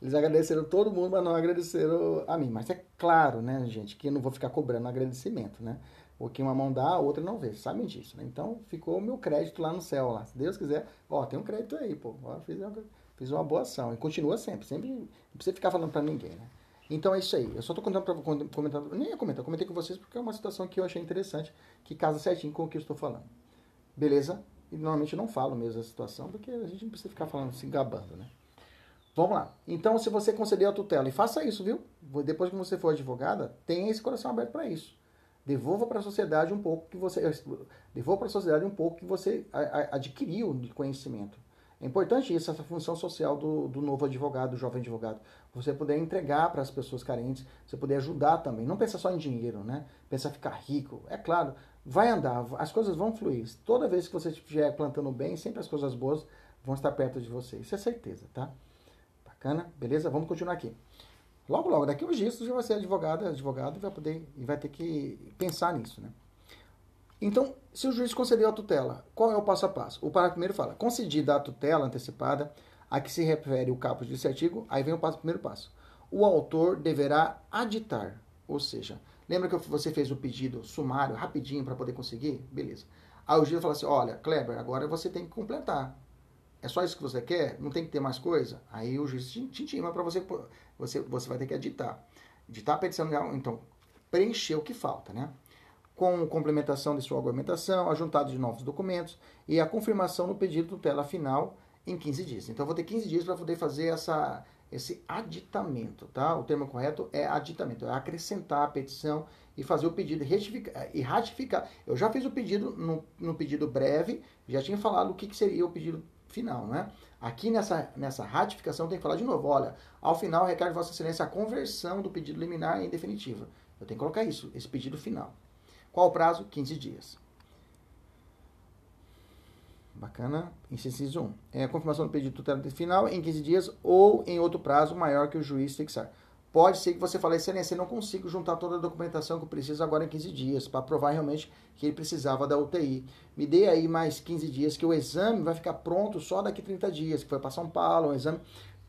Eles agradeceram todo mundo, mas não agradeceram a mim. Mas é claro, né, gente, que eu não vou ficar cobrando agradecimento, né? Porque uma mão dá, a outra não vê. Sabem disso, né? Então ficou o meu crédito lá no céu, lá. Se Deus quiser, ó, tem um crédito aí, pô. Ó, fiz, uma, fiz uma boa ação. E continua sempre. Sempre não precisa ficar falando para ninguém, né? Então é isso aí. Eu só tô contando pra, comentando, nem ia comentar, comentei com vocês porque é uma situação que eu achei interessante, que casa certinho com o que eu estou falando. Beleza? E normalmente eu não falo mesmo a situação, porque a gente não precisa ficar falando, se gabando, né? Vamos lá. Então, se você conceder a tutela, e faça isso, viu? Depois que você for advogada, tenha esse coração aberto para isso. Devolva para a sociedade um pouco que você devolva para a sociedade um pouco que você adquiriu de conhecimento. É importante isso, essa função social do, do novo advogado, do jovem advogado. Você poder entregar para as pessoas carentes, você poder ajudar também. Não pensa só em dinheiro, né? Pensa ficar rico. É claro, vai andar, as coisas vão fluir. Toda vez que você estiver plantando bem, sempre as coisas boas vão estar perto de você. Isso é certeza, tá? Bacana? Beleza? Vamos continuar aqui. Logo, logo, daqui uns dias você vai ser advogado, advogado e vai poder e vai ter que pensar nisso, né? Então, se o juiz concedeu a tutela, qual é o passo a passo? O parágrafo primeiro fala: concedida a tutela antecipada a que se refere o caput desse artigo, aí vem o passo, primeiro passo. O autor deverá aditar, ou seja, lembra que você fez o pedido sumário rapidinho para poder conseguir? Beleza. Aí o juiz fala assim: olha, Kleber, agora você tem que completar. É só isso que você quer? Não tem que ter mais coisa? Aí o juiz te, intima para você, você, você vai ter que editar. Editar a petição, então, preencher o que falta, né? Com complementação de sua argumentação, a juntada de novos documentos e a confirmação no pedido tutela final em 15 dias. Então, eu vou ter 15 dias para poder fazer essa, esse aditamento, tá? O termo correto é aditamento, é acrescentar a petição e fazer o pedido e ratificar. Eu já fiz o pedido no, no pedido breve, já tinha falado o que, que seria o pedido final, né? Aqui nessa, nessa ratificação tem que falar de novo, olha, ao final requer Vossa Excelência a conversão do pedido liminar em definitiva. Eu tenho que colocar isso, esse pedido final. Qual o prazo? 15 dias. Bacana. Inciso 1. É a confirmação do pedido tutela final em 15 dias ou em outro prazo maior que o juiz fixar. Pode ser que você fale, excelência, eu não consigo juntar toda a documentação que eu preciso agora em 15 dias, para provar realmente que ele precisava da UTI. Me dê aí mais 15 dias, que o exame vai ficar pronto só daqui 30 dias, que foi para São Paulo, um exame.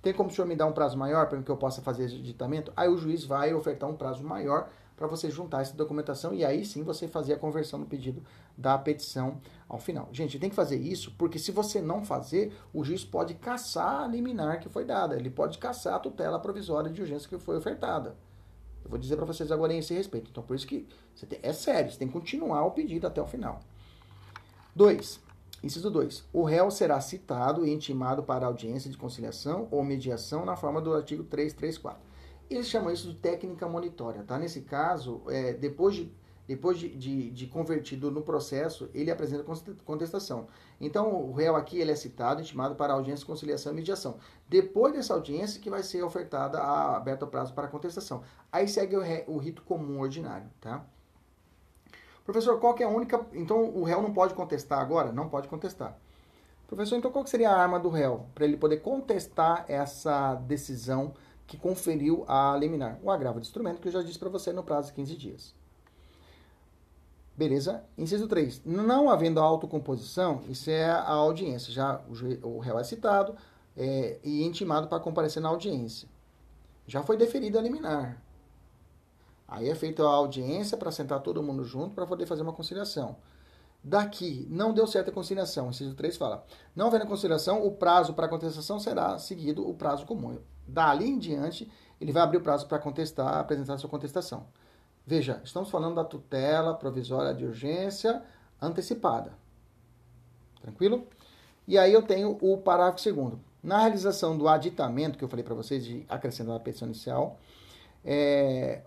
Tem como o senhor me dar um prazo maior para que eu possa fazer esse editamento? Aí o juiz vai ofertar um prazo maior para você juntar essa documentação e aí sim você fazer a conversão no pedido da petição ao final. Gente, tem que fazer isso porque se você não fazer, o juiz pode caçar a liminar que foi dada, ele pode caçar a tutela provisória de urgência que foi ofertada. Eu vou dizer para vocês agora em esse respeito. Então, por isso que tem, é sério, você tem que continuar o pedido até o final. 2. Inciso 2. O réu será citado e intimado para audiência de conciliação ou mediação na forma do artigo 334. Eles chamam isso de técnica monitória, tá? Nesse caso, é, depois, de, depois de, de, de, convertido no processo, ele apresenta contestação. Então, o réu aqui ele é citado, intimado para audiência, conciliação e mediação. Depois dessa audiência que vai ser ofertada, a, aberto prazo para contestação. Aí segue o, ré, o rito comum ordinário, tá? Professor, qual que é a única... Então, o réu não pode contestar agora? Não pode contestar. Professor, então qual seria a arma do réu para ele poder contestar essa decisão que conferiu a liminar. O agravo de instrumento, que eu já disse para você no prazo de 15 dias. Beleza? Inciso 3. Não havendo autocomposição, isso é a audiência. Já o, réu é citado é, e intimado para comparecer na audiência. Já foi deferido a liminar. Aí é feita a audiência para sentar todo mundo junto para poder fazer uma conciliação. Daqui, não deu certo a conciliação. Inciso 3 fala: não havendo conciliação, o prazo para contestação será seguido o prazo comum. Dali em diante, ele vai abrir o prazo para contestar, apresentar sua contestação. Veja, estamos falando da tutela provisória de urgência antecipada. Tranquilo? E aí eu tenho o parágrafo segundo. Na realização do aditamento, que eu falei para vocês de acrescentar a petição inicial, é,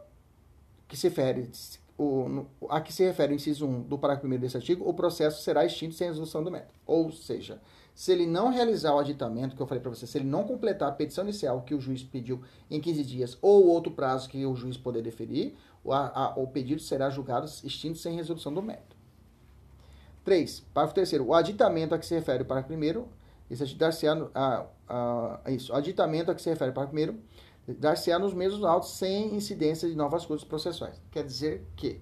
que se refere, o, a que se refere o inciso 1 do parágrafo 1 desse artigo, o processo será extinto sem resolução do método. Ou seja, Se ele não realizar o aditamento, que eu falei para você, se ele não completar a petição inicial que o juiz pediu em 15 dias ou outro prazo que o juiz poder deferir, o, a, o pedido será julgado extinto sem resolução do mérito. 3. Parágrafo 3. O aditamento a que se refere o parágrafo primeiro, isso dar-se-á isso, o aditamento a que se refere o parágrafo primeiro, dar-se-á nos mesmos autos sem incidência de novas custas processuais. Quer dizer que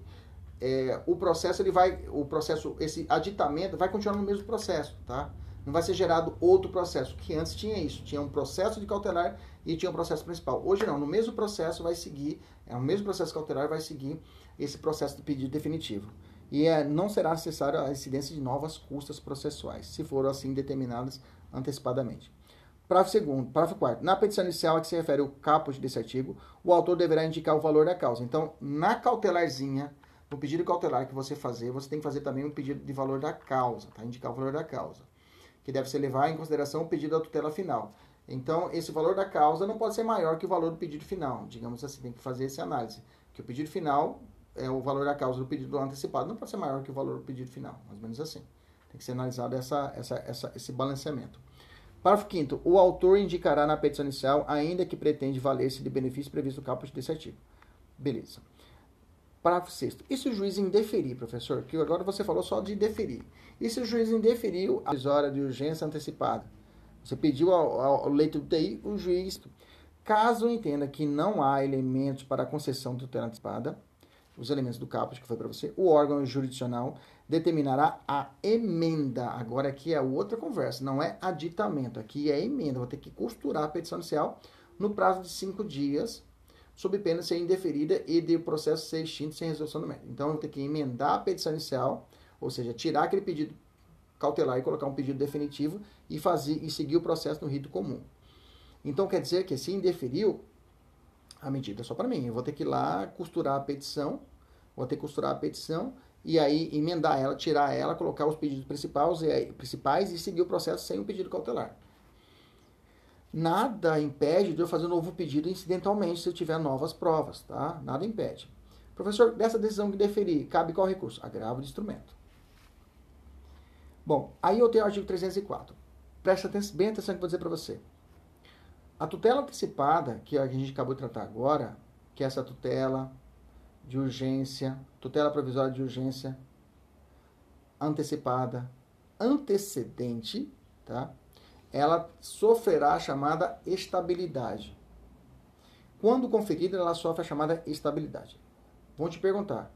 é, o processo ele vai, o processo, esse aditamento vai continuar no mesmo processo, tá? Não vai ser gerado outro processo, que antes tinha isso, tinha um processo de cautelar e tinha um processo principal. Hoje não, no mesmo processo vai seguir, é o mesmo processo cautelar vai seguir esse processo de pedido definitivo. E é, não será necessária a incidência de novas custas processuais, se foram assim determinadas antecipadamente. Parágrafo segundo, parágrafo quarto. Na petição inicial a que se refere o caput desse artigo, o autor deverá indicar o valor da causa. Então, na cautelarzinha, no pedido cautelar que você fazer, você tem que fazer também um pedido de valor da causa, tá? Indicar o valor da causa, que deve ser levar em consideração o pedido da tutela final. Então, esse valor da causa não pode ser maior que o valor do pedido final. Digamos assim, tem que fazer essa análise. Que o pedido final é o valor da causa do pedido antecipado, não pode ser maior que o valor do pedido final. Mais ou menos assim. Tem que ser analisado essa, essa, essa, esse balanceamento. Parágrafo 5 O autor indicará na petição inicial, ainda que pretende valer-se de benefício previsto no caput desse artigo. Beleza. Parágrafo 6 E se o juiz indeferir, professor? Que agora você falou só de deferir. E se o juiz indeferiu a decisória de urgência antecipada? Você pediu ao, leito do TI, o juiz, caso entenda que não há elementos para a concessão de tutela antecipada, os elementos do caput que foi para você, o órgão jurisdicional determinará a emenda. Agora aqui é outra conversa, não é aditamento, aqui é emenda. Vou ter que costurar a petição inicial no prazo de cinco dias sob pena de ser indeferida e de o processo ser extinto sem resolução do mérito. Então, eu tenho que emendar a petição inicial, ou seja, tirar aquele pedido cautelar e colocar um pedido definitivo e fazer e seguir o processo no rito comum. Então, quer dizer que se indeferiu, a medida é só para mim. Eu vou ter que ir lá costurar a petição, vou ter que costurar a petição e aí emendar ela, tirar ela, colocar os pedidos principais e, aí, principais e seguir o processo sem o pedido cautelar nada impede de eu fazer um novo pedido incidentalmente se eu tiver novas provas, tá? Nada impede. Professor, dessa decisão que deferir, cabe qual recurso? Agravo de instrumento. Bom, aí eu tenho o artigo 304. Presta atenção, bem atenção que eu vou dizer para você. A tutela antecipada, que a gente acabou de tratar agora, que é essa tutela de urgência, tutela provisória de urgência antecipada, antecedente, tá? ela sofrerá a chamada estabilidade. Quando conferida, ela sofre a chamada estabilidade. Vou te perguntar,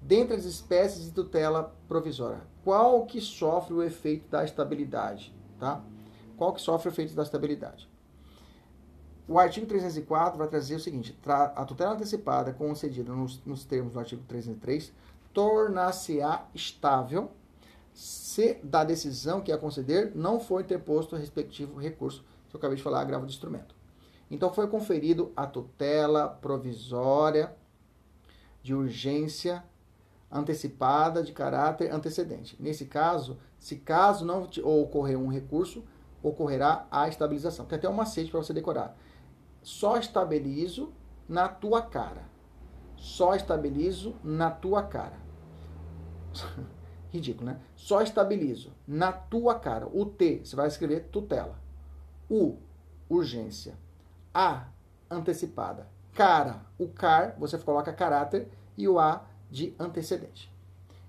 dentre as espécies de tutela provisória, qual que sofre o efeito da estabilidade? Tá? Qual que sofre o efeito da estabilidade? O artigo 304 vai trazer o seguinte: a tutela antecipada concedida nos, nos termos do artigo 303 tornar-se-á estável se da decisão que a conceder não for interposto o respectivo recurso, que eu acabei de falar, agravo de instrumento. Então foi conferido a tutela provisória de urgência antecipada de caráter antecedente. Nesse caso, se caso não ocorrer um recurso, ocorrerá a estabilização. Tem até um macete para você decorar. Só estabilizo na tua cara. Só estabilizo na tua cara. Ridículo, né? Só estabilizo na tua cara. O T, você vai escrever tutela. U, urgência. A, antecipada. Cara, o car, você coloca caráter e o A de antecedente.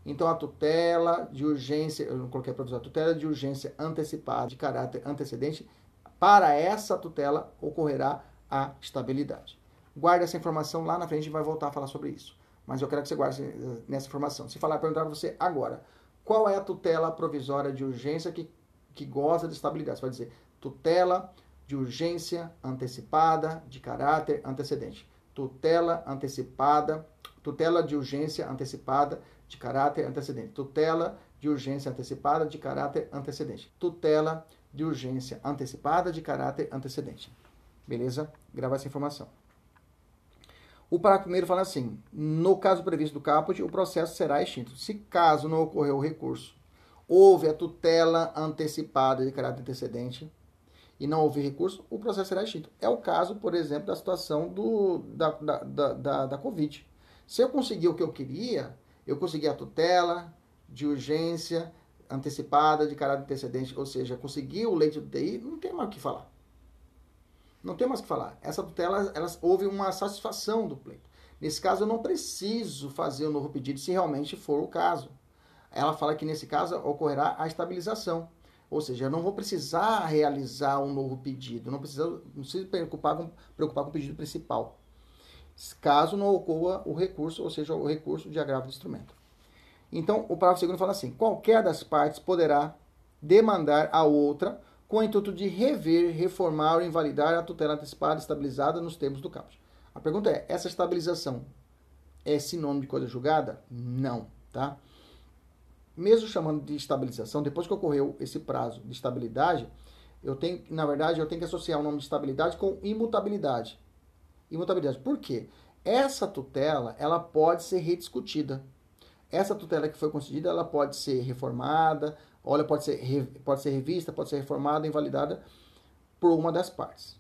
Então a tutela de urgência, eu não coloquei a provisória, tutela de urgência antecipada de caráter antecedente, para essa tutela ocorrerá a estabilidade. Guarde essa informação lá na frente e vai voltar a falar sobre isso mas eu quero que você guarde nessa informação. Se falar, perguntar para você agora, qual é a tutela provisória de urgência que, que goza de estabilidade? Você vai dizer tutela de urgência antecipada de caráter antecedente. Tutela antecipada, tutela de urgência antecipada de caráter antecedente. Tutela de urgência antecipada de caráter antecedente. Tutela de urgência antecipada de caráter antecedente. Beleza? Gravar essa informação. O parágrafo primeiro fala assim: no caso previsto do caput, o processo será extinto. Se caso não ocorreu o recurso, houve a tutela antecipada de caráter antecedente e não houve recurso, o processo será extinto. É o caso, por exemplo, da situação do, da, da, da, da, da Covid. Se eu conseguir o que eu queria, eu consegui a tutela de urgência antecipada de caráter antecedente, ou seja, conseguiu o leite do TI, não tem mais o que falar. Não tem mais o que falar. Essa tutela, elas, houve uma satisfação do pleito. Nesse caso, eu não preciso fazer o um novo pedido se realmente for o caso. Ela fala que nesse caso ocorrerá a estabilização. Ou seja, eu não vou precisar realizar um novo pedido, não preciso, não preciso preocupar com, preocupar com o pedido principal. Caso não ocorra o recurso, ou seja, o recurso de agravo do instrumento. Então, o parágrafo segundo fala assim: qualquer das partes poderá demandar a outra com o intuito de rever, reformar ou invalidar a tutela antecipada estabilizada nos termos do caput. A pergunta é: essa estabilização é sinônimo de coisa julgada? Não, tá? Mesmo chamando de estabilização, depois que ocorreu esse prazo de estabilidade, eu tenho, na verdade, eu tenho que associar o nome de estabilidade com imutabilidade. Imutabilidade. Por quê? Essa tutela, ela pode ser rediscutida. Essa tutela que foi concedida, ela pode ser reformada, olha, pode ser, pode ser revista, pode ser reformada, invalidada por uma das partes.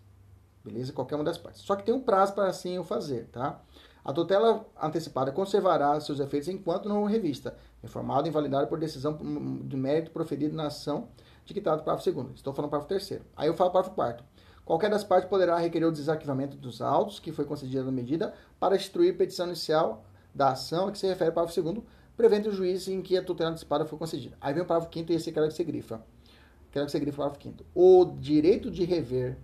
Beleza? Qualquer uma das partes. Só que tem um prazo para assim o fazer, tá? A tutela antecipada conservará seus efeitos enquanto não revista, reformada e invalidada por decisão de mérito proferida na ação de que trata o parágrafo segundo. Estou falando parágrafo terceiro. Aí eu falo parágrafo quarto. Qualquer das partes poderá requerer o desarquivamento dos autos que foi concedida na medida para instruir petição inicial da ação a que se refere ao parágrafo segundo, prevendo o juiz em que a tutela antecipada foi concedida. Aí vem o parágrafo quinto e esse quero que você grifa. Quero que você grifa o parágrafo quinto. O direito de rever,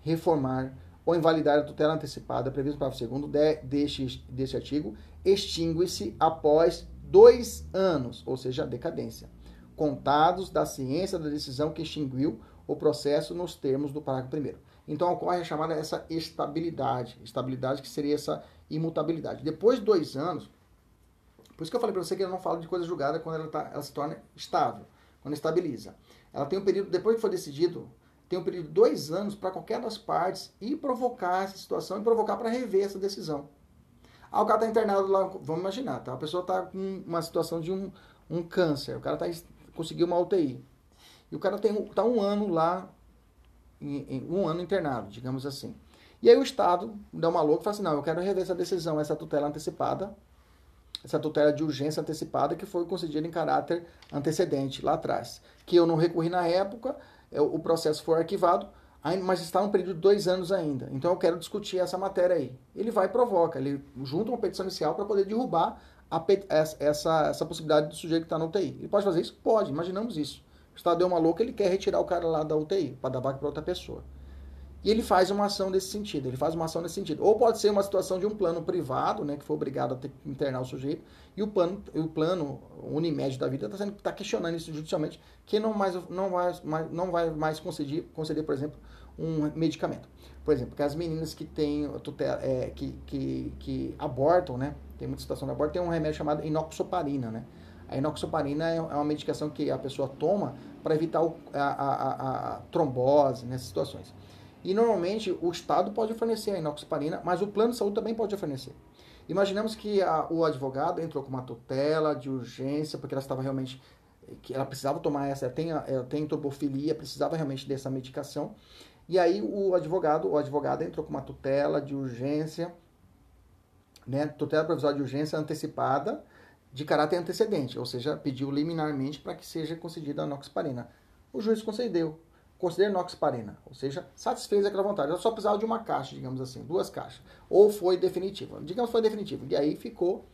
reformar ou invalidar a tutela antecipada previsto no parágrafo segundo de, deste, deste artigo extingue-se após dois anos, ou seja, decadência, contados da ciência da decisão que extinguiu o processo nos termos do parágrafo primeiro. Então ocorre a chamada essa estabilidade, estabilidade que seria essa imutabilidade. Depois de dois anos, por isso que eu falei para você que eu não falo de coisa julgada quando ela, tá, ela se torna estável, quando estabiliza. Ela tem um período, depois que foi decidido, tem um período de dois anos para qualquer das partes ir provocar essa situação e provocar para rever essa decisão. Ah, o cara está internado lá, vamos imaginar, tá? A pessoa está com uma situação de um, um câncer, o cara tá, conseguiu uma UTI. E o cara está um ano lá, em, em, um ano internado, digamos assim. E aí o Estado dá uma louca e fala assim, não, eu quero rever essa decisão, essa tutela antecipada, essa tutela de urgência antecipada que foi concedida em caráter antecedente lá atrás. Que eu não recorri na época, é, o processo foi arquivado, mas está um período de dois anos ainda. Então eu quero discutir essa matéria aí. Ele vai e provoca, ele junta uma petição inicial para poder derrubar a, essa, essa possibilidade do sujeito que está na UTI. Ele pode fazer isso? Pode, imaginamos isso. O Estado deu uma louca, ele quer retirar o cara lá da UTI para dar vaga para outra pessoa. E ele faz uma ação nesse sentido, ele faz uma ação nesse sentido. Ou pode ser uma situação de um plano privado, né, que foi obrigado a ter que internar o sujeito, e o plano, o plano Unimed da vida está tá questionando isso judicialmente, que não, mais, não, vai, mais, não vai mais conceder, conceder, por exemplo, um medicamento. Por exemplo, que as meninas que têm tutela, é, que, que, que abortam, né, tem muita situação de aborto, tem um remédio chamado inoxoparina, né. A inoxoparina é, é uma medicação que a pessoa toma para evitar a, a, a, trombose nessas situações. E normalmente o Estado pode fornecer a inoxaparina, mas o plano de saúde também pode fornecer. Imaginamos que a, o advogado entrou com uma tutela de urgência, porque ela estava realmente. que ela precisava tomar essa, ela tem, ela tem turbofilia, precisava realmente dessa medicação. E aí o advogado, o advogado entrou com uma tutela de urgência, né, tutela provisória de urgência antecipada de caráter antecedente, ou seja, pediu liminarmente para que seja concedida a noxaparina. O juiz concedeu considera inoxparina, ou seja, satisfez aquela vontade. Ela só precisava de uma caixa, digamos assim, duas caixas. Ou foi definitiva. Digamos foi definitivo. E aí ficou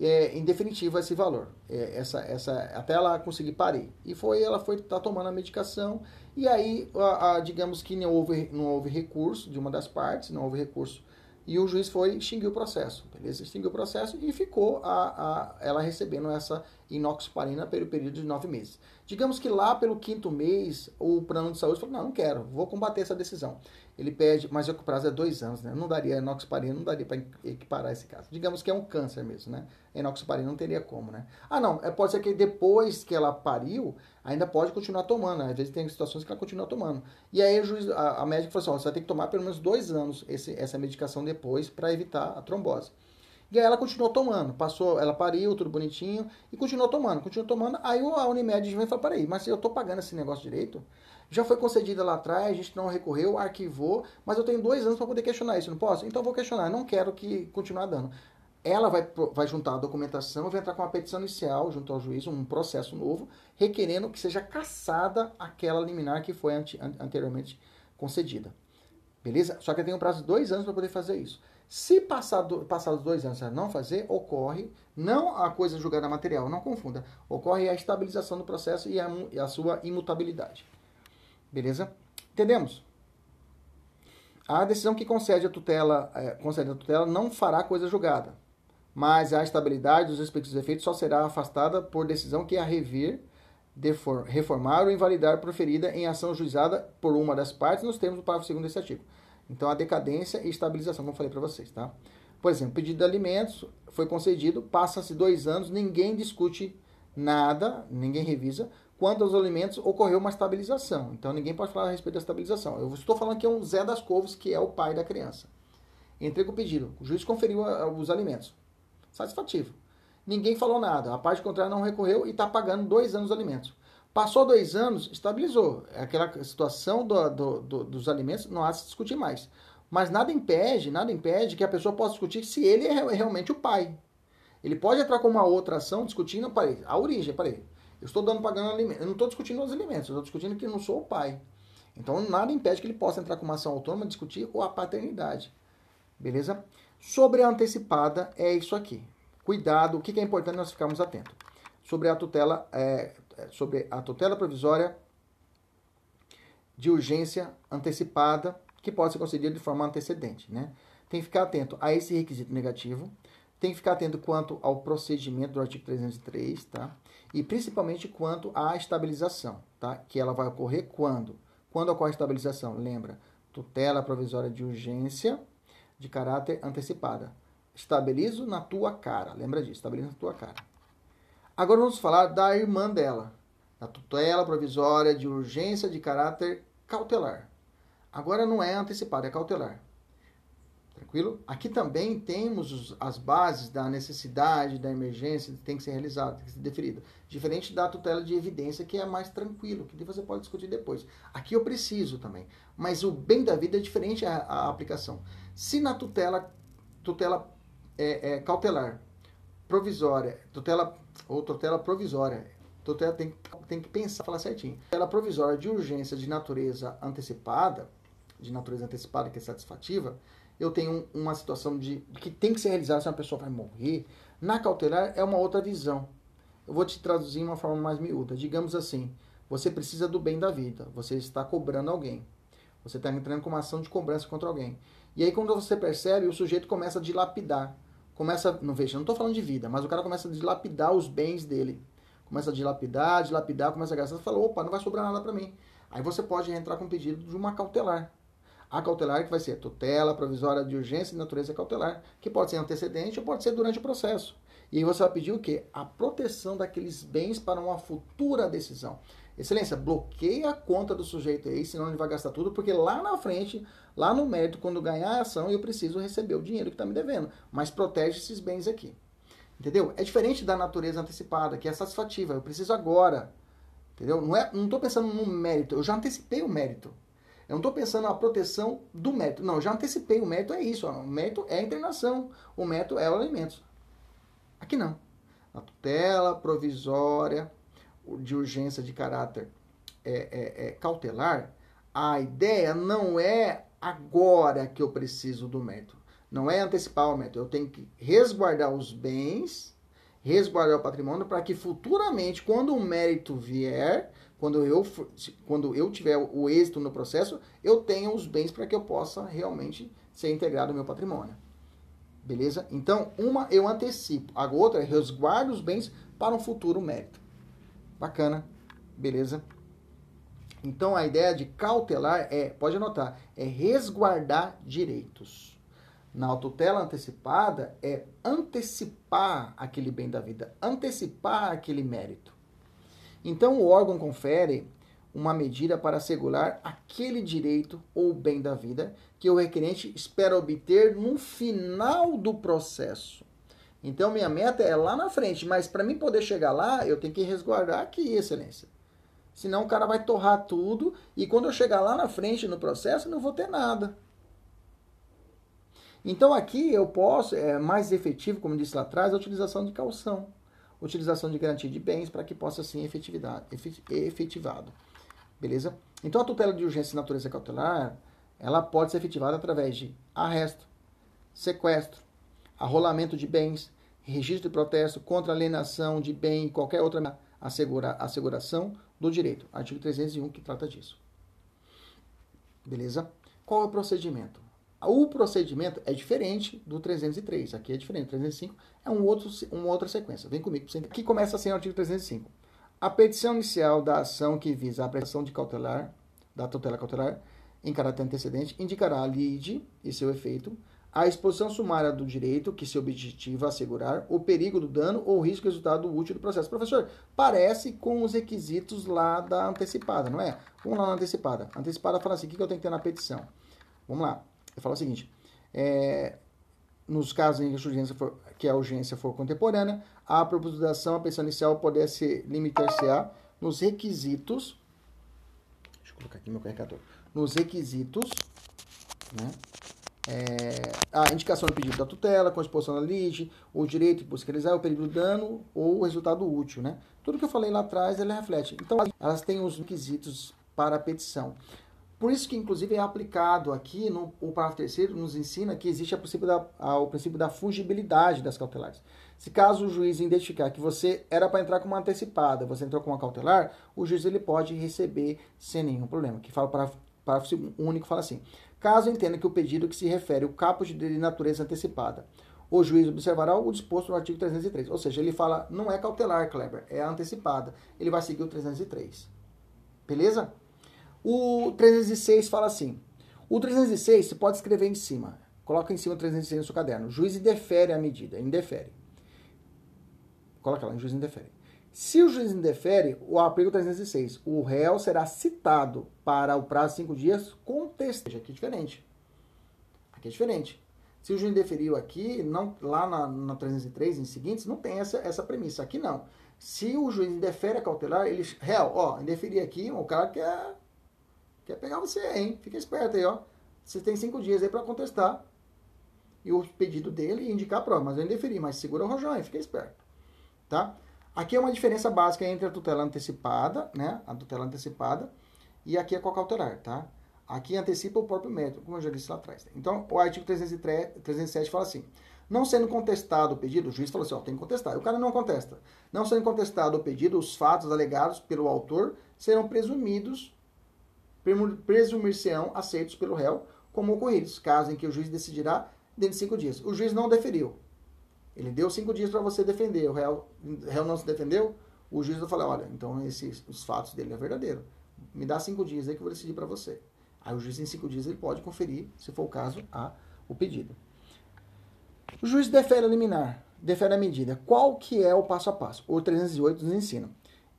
é, em definitivo esse valor. É, essa, essa, até ela conseguir parir. E foi, ela foi tá tomando a medicação. E aí, a, a, digamos que não houve, não houve recurso de uma das partes, não houve recurso e o juiz foi extinguir o processo, beleza? Extinguiu o processo e ficou a, a, ela recebendo essa inoxaparina pelo período de nove meses. Digamos que lá pelo quinto mês, o plano de saúde falou, não, não quero, vou combater essa decisão. Ele pede, mas o prazo é dois anos, né? Não daria inoxaparina, não daria para equiparar esse caso. Digamos que é um câncer mesmo, né? inoxaparina não teria como, né? Ah, não, é, pode ser que depois que ela pariu, ainda pode continuar tomando. Às vezes tem situações que ela continua tomando. E aí juiz, a, a médica falou assim: ó, você vai ter que tomar pelo menos dois anos esse, essa medicação depois para evitar a trombose. E aí ela continuou tomando, passou, ela pariu, tudo bonitinho, e continuou tomando, continuou tomando. Aí a Unimed vem e fala: peraí, mas eu tô pagando esse negócio direito? Já foi concedida lá atrás, a gente não recorreu, arquivou, mas eu tenho dois anos para poder questionar isso, não posso? Então eu vou questionar, não quero que continuar dando ela vai, vai juntar a documentação, vai entrar com uma petição inicial junto ao juiz, um processo novo, requerendo que seja cassada aquela liminar que foi ante, anteriormente concedida. Beleza? Só que tem um prazo de dois anos para poder fazer isso. Se passar, do, passar os dois anos não fazer, ocorre não a coisa julgada material, não confunda. Ocorre a estabilização do processo e a, e a sua imutabilidade. Beleza? Entendemos? A decisão que concede a tutela, é, concede a tutela não fará coisa julgada, mas a estabilidade dos respectivos efeitos só será afastada por decisão que a rever, reformar ou invalidar proferida em ação juizada por uma das partes nos termos do parágrafo 2 desse artigo. Então, a decadência e estabilização, como eu falei para vocês, tá? Por exemplo, pedido de alimentos foi concedido, passa-se dois anos, ninguém discute nada, ninguém revisa. Quanto aos alimentos, ocorreu uma estabilização. Então, ninguém pode falar a respeito da estabilização. Eu estou falando que é um Zé das Covos, que é o pai da criança. Entrega o pedido. O juiz conferiu os alimentos. Satisfativo. Ninguém falou nada. A parte contrária não recorreu e está pagando dois anos os alimentos. Passou dois anos, estabilizou. Aquela situação do, do, do, dos alimentos não há se discutir mais. Mas nada impede, nada impede que a pessoa possa discutir se ele é realmente o pai. Ele pode entrar com uma outra ação discutindo, parei, a origem, parei. Eu estou dando pagando alimentos. Eu não estou discutindo os alimentos, eu estou discutindo que não sou o pai. Então nada impede que ele possa entrar com uma ação autônoma discutir a paternidade. Beleza? Sobre a antecipada é isso aqui. Cuidado, o que é importante nós ficarmos atentos. Sobre a tutela, é, é, sobre a tutela provisória de urgência antecipada, que pode ser concedida de forma antecedente. Né? Tem que ficar atento a esse requisito negativo, tem que ficar atento quanto ao procedimento do artigo 303, tá? E principalmente quanto à estabilização, tá? Que ela vai ocorrer quando? Quando ocorre a estabilização? Lembra? Tutela provisória de urgência de caráter antecipada. Estabilizo na tua cara. Lembra disso? Estabilizo na tua cara. Agora vamos falar da irmã dela, da tutela provisória de urgência de caráter cautelar. Agora não é antecipada, é cautelar. Tranquilo? Aqui também temos os, as bases da necessidade, da emergência, que tem que ser realizada, tem que ser deferida. Diferente da tutela de evidência, que é mais tranquilo, que você pode discutir depois. Aqui eu preciso também. Mas o bem da vida é diferente a, a aplicação. Se na tutela, tutela é, é, cautelar, provisória, tutela ou tutela provisória. Tutela tem, tem que pensar, falar certinho. Tutela provisória de urgência de natureza antecipada, de natureza antecipada que é satisfativa, eu tenho uma situação de que tem que ser realizada se uma pessoa vai morrer. Na cautelar é uma outra visão. Eu vou te traduzir de uma forma mais miúda. Digamos assim, você precisa do bem da vida. Você está cobrando alguém. Você está entrando com uma ação de cobrança contra alguém. E aí, quando você percebe, o sujeito começa a dilapidar começa, não veja, não estou falando de vida, mas o cara começa a dilapidar os bens dele. Começa a dilapidar, dilapidar, começa a gastar. Fala, opa, não vai sobrar nada para mim. Aí você pode entrar com um pedido de uma cautelar. A cautelar que vai ser tutela provisória de urgência de natureza cautelar, que pode ser antecedente ou pode ser durante o processo. E aí você vai pedir o quê? A proteção daqueles bens para uma futura decisão. Excelência, bloqueia a conta do sujeito aí, senão ele vai gastar tudo, porque lá na frente, lá no mérito, quando ganhar a ação, eu preciso receber o dinheiro que está me devendo. Mas protege esses bens aqui. Entendeu? É diferente da natureza antecipada, que é satisfativa. Eu preciso agora. Entendeu? Não é, não estou pensando no mérito, eu já antecipei o mérito. Eu não estou pensando na proteção do mérito. Não, eu já antecipei. O mérito é isso. Ó. O mérito é a internação. O mérito é o alimento. Aqui não. A tutela provisória de urgência de caráter é, é, é, cautelar, a ideia não é agora que eu preciso do método. Não é antecipar o método. Eu tenho que resguardar os bens, resguardar o patrimônio, para que futuramente, quando o mérito vier, quando eu, quando eu tiver o êxito no processo, eu tenha os bens para que eu possa realmente ser integrado ao meu patrimônio. Beleza? Então, uma eu antecipo, a outra é resguardo os bens para um futuro mérito. Bacana, beleza? Então a ideia de cautelar é, pode anotar, é resguardar direitos. Na tutela antecipada é antecipar aquele bem da vida, antecipar aquele mérito. Então o órgão confere uma medida para assegurar aquele direito ou bem da vida que o requerente espera obter no final do processo. Então, minha meta é lá na frente, mas para mim poder chegar lá, eu tenho que resguardar aqui, excelência. Senão o cara vai torrar tudo e quando eu chegar lá na frente no processo, não vou ter nada. Então aqui eu posso, é mais efetivo, como disse lá atrás, a utilização de calção, utilização de garantia de bens para que possa ser efetividade, efetivado. Beleza? Então a tutela de urgência e natureza cautelar, ela pode ser efetivada através de arresto, sequestro, arrolamento de bens, registro de protesto, contra alienação de bem e qualquer outra assegura, asseguração do direito. Artigo 301 que trata disso. Beleza? Qual é o procedimento? O procedimento é diferente do 303. Aqui é diferente. 305 é um outro, uma outra sequência. Vem comigo. Aqui começa assim o artigo 305. A petição inicial da ação que visa a prestação de cautelar, da tutela cautelar, em caráter antecedente, indicará a lide e seu efeito, a exposição sumária do direito que se objetiva assegurar, o perigo do dano ou risco resultado útil do processo. Professor, parece com os requisitos lá da antecipada, não é? Vamos lá na antecipada. A antecipada fala assim, o que eu tenho que ter na petição? Vamos lá. Eu falo o seguinte, é, nos casos em que a urgência for, que a urgência for contemporânea, a proposição, a pensão inicial pudesse limitar-se a nos requisitos, deixa eu colocar aqui meu carregador, nos requisitos, né, é, a indicação do pedido da tutela, com a exposição da lide, o direito de fiscalizar, o período do dano ou o resultado útil, né? Tudo que eu falei lá atrás, ele reflete. Então, elas têm os requisitos para a petição. Por isso que, inclusive, é aplicado aqui, no, o parágrafo terceiro nos ensina que existe a princípio da, a, o princípio da fungibilidade das cautelares. Se caso o juiz identificar que você era para entrar com uma antecipada, você entrou com uma cautelar, o juiz ele pode receber sem nenhum problema. Que fala para parágrafo único fala assim: caso entenda que o pedido que se refere ao caput de natureza antecipada, o juiz observará o disposto no artigo 303. Ou seja, ele fala, não é cautelar, Kleber, é antecipada. Ele vai seguir o 303. Beleza? O 306 fala assim: o 306 você pode escrever em cima. Coloca em cima o 306 no seu caderno. O juiz indefere a medida, indefere. Coloca lá, o juiz indefere. Se o juiz indefere, o artigo 306, o réu será citado para o prazo de cinco dias contestar. Aqui é diferente. Aqui é diferente. Se o juiz indeferiu aqui, não, lá na, na 303, em seguintes, não tem essa, essa premissa. Aqui não. Se o juiz indefere a cautelar, ele. Réu, ó, indeferi aqui, o cara quer Quer pegar você, hein? Fica esperto aí, ó. Você tem cinco dias aí para contestar. E o pedido dele indicar a prova. Mas eu indeferi, mas segura o rojão aí, fica esperto. Tá? Aqui é uma diferença básica entre a tutela antecipada, né? A tutela antecipada. E aqui é com a cautelar, tá? Aqui antecipa o próprio método, como eu já disse lá atrás. Então, o artigo 303, 307 fala assim: não sendo contestado o pedido, o juiz falou assim: ó, tem que contestar. E o cara não contesta. Não sendo contestado o pedido, os fatos alegados pelo autor serão presumidos presumir-se-ão aceitos pelo réu como ocorridos, caso em que o juiz decidirá dentro de cinco dias. O juiz não deferiu. Ele deu cinco dias para você defender. O réu, réu não se defendeu. O juiz vai falar: olha, então esses, os fatos dele é verdadeiro. Me dá cinco dias aí que eu vou decidir para você. Aí o juiz, em cinco dias, ele pode conferir, se for o caso, a, o pedido. O juiz defere a liminar, defere a medida. Qual que é o passo a passo? O 308 nos ensina.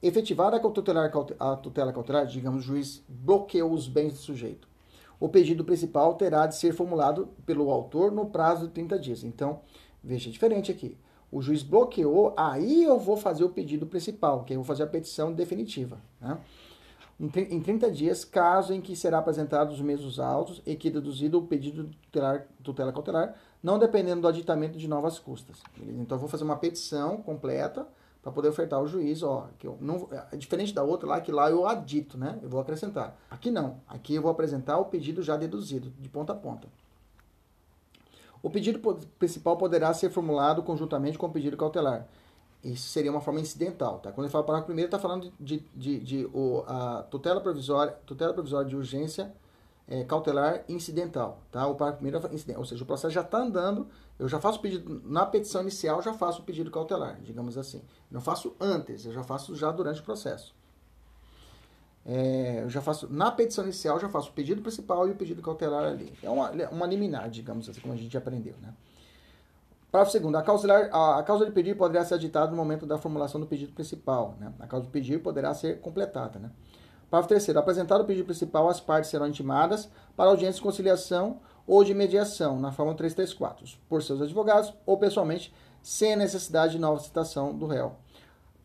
Efetivada a tutela cautelar, digamos, o juiz bloqueou os bens do sujeito. O pedido principal terá de ser formulado pelo autor no prazo de 30 dias. Então, veja, é diferente aqui. O juiz bloqueou, aí eu vou fazer o pedido principal, que eu vou fazer a petição definitiva. Né? Em 30 dias, caso em que será apresentado os mesmos autos e que deduzido o pedido de tutela, cautelar, não dependendo do aditamento de novas custas. Beleza? Então, eu vou fazer uma petição completa, para poder ofertar ao juiz, ó, que eu não é diferente da outra lá que lá eu adito, né? Eu vou acrescentar. Aqui não. Aqui eu vou apresentar o pedido já deduzido, de ponta a ponta. O pedido principal poderá ser formulado conjuntamente com o pedido cautelar. Isso seria uma forma incidental, tá? Quando ele fala parágrafo primeiro, está falando de, de, de, de o, a tutela provisória, tutela provisória de urgência é, cautelar incidental, tá? O parágrafo primeiro é incidental, ou seja, o processo já está andando, eu já faço o pedido, na petição inicial já faço o pedido cautelar, digamos assim. Não faço antes, eu já faço já durante o processo. É, eu já faço, na petição inicial, já faço o pedido principal e o pedido cautelar ali. É uma, uma liminar, digamos assim, como a gente aprendeu, né? Parágrafo segundo, a, causa, a, causa de pedir poderá ser agitada no momento da formulação do pedido principal, né? A causa de pedir poderá ser completada, né? Parágrafo terceiro, apresentado o pedido principal, as partes serão intimadas para audiência de conciliação ou de mediação, na forma 334, por seus advogados ou pessoalmente, sem a necessidade de nova citação do réu.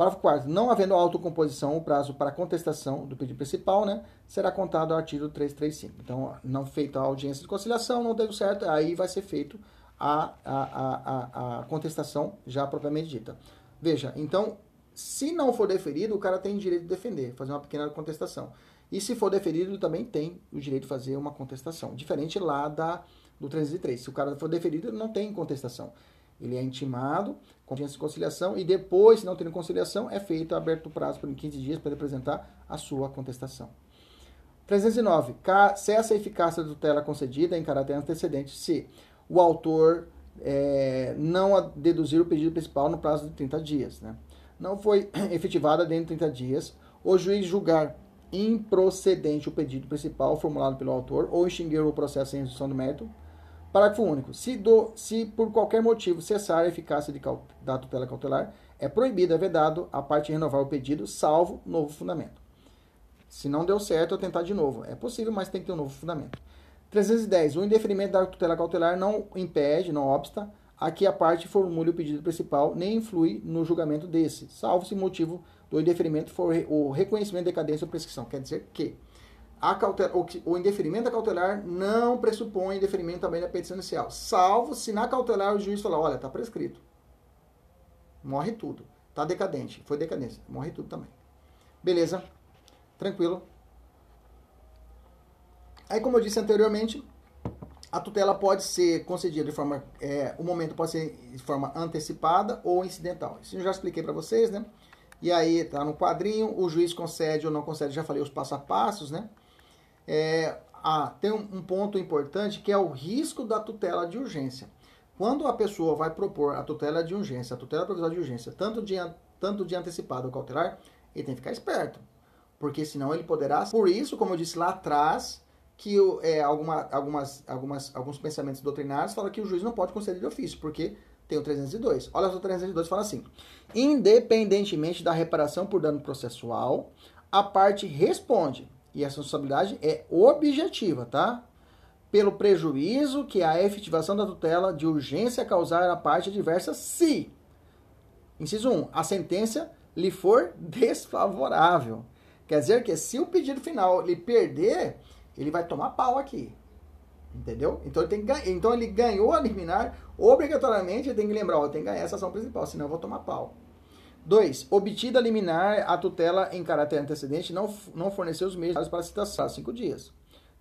Parágrafo 4 Não havendo autocomposição, o prazo para contestação do pedido principal, né, será contado ao artigo 335. Então, não feita a audiência de conciliação, não deu certo, aí vai ser feito a, a, a, a, contestação já propriamente dita. Veja, então, se não for deferido, o cara tem direito de defender, fazer uma pequena contestação. E se for deferido, também tem o direito de fazer uma contestação. Diferente lá da, do 303. Se o cara for deferido, não tem contestação. Ele é intimado, com de conciliação, e depois, se não tem conciliação, é feito aberto o prazo por 15 dias para apresentar a sua contestação. 309. Cessa a eficácia da tutela concedida em caráter antecedente se o autor é, não deduzir o pedido principal no prazo de 30 dias. Né? Não foi efetivada dentro de 30 dias, o juiz julgar improcedente o pedido principal formulado pelo autor ou extinguir o processo em execução do mérito. Parágrafo único. Se, do, se por qualquer motivo cessar a eficácia de, da tutela cautelar, é proibido, é vedado a parte renovar o pedido, salvo novo fundamento. Se não deu certo, eu tentar de novo. É possível, mas tem que ter um novo fundamento. 310. O indeferimento da tutela cautelar não impede, não obsta, a que a parte formule o pedido principal, nem influi no julgamento desse, salvo se motivo do indeferimento for o reconhecimento de decadência ou prescrição. Quer dizer que a o, o indeferimento da cautelar não pressupõe indeferimento também da petição inicial, salvo se na cautelar o juiz falar, olha, está prescrito. Morre tudo. Está decadente. Foi decadência. Morre tudo também. Beleza. Tranquilo. Aí, como eu disse anteriormente, a tutela pode ser concedida de forma. É, o momento pode ser de forma antecipada ou incidental. Isso eu já expliquei para vocês, né? E aí tá no quadrinho, o juiz concede ou não concede, já falei os passo a passos, né? É, ah, tem um, um ponto importante que é o risco da tutela de urgência. Quando a pessoa vai propor a tutela de urgência, a tutela provisória de urgência, tanto de, tanto de antecipado ou cautelar, ele tem que ficar esperto. Porque senão ele poderá. Por isso, como eu disse lá atrás, que é, alguma, algumas, algumas, alguns pensamentos doutrinários falam que o juiz não pode conceder de ofício, porque tem o 302. Olha só, o 302 fala assim: independentemente da reparação por dano processual, a parte responde, e a responsabilidade é objetiva, tá? Pelo prejuízo que a efetivação da tutela de urgência causar à parte adversa, se, inciso 1, a sentença lhe for desfavorável. Quer dizer que se o pedido final lhe perder, ele vai tomar pau aqui. Entendeu? Então ele, tem então ele ganhou a liminar, obrigatoriamente ele tem que lembrar, ó, tem que ganhar essa ação principal, senão eu vou tomar pau. 2. Obtida a liminar, a tutela em caráter antecedente não, não forneceu os meios para citação, cinco dias.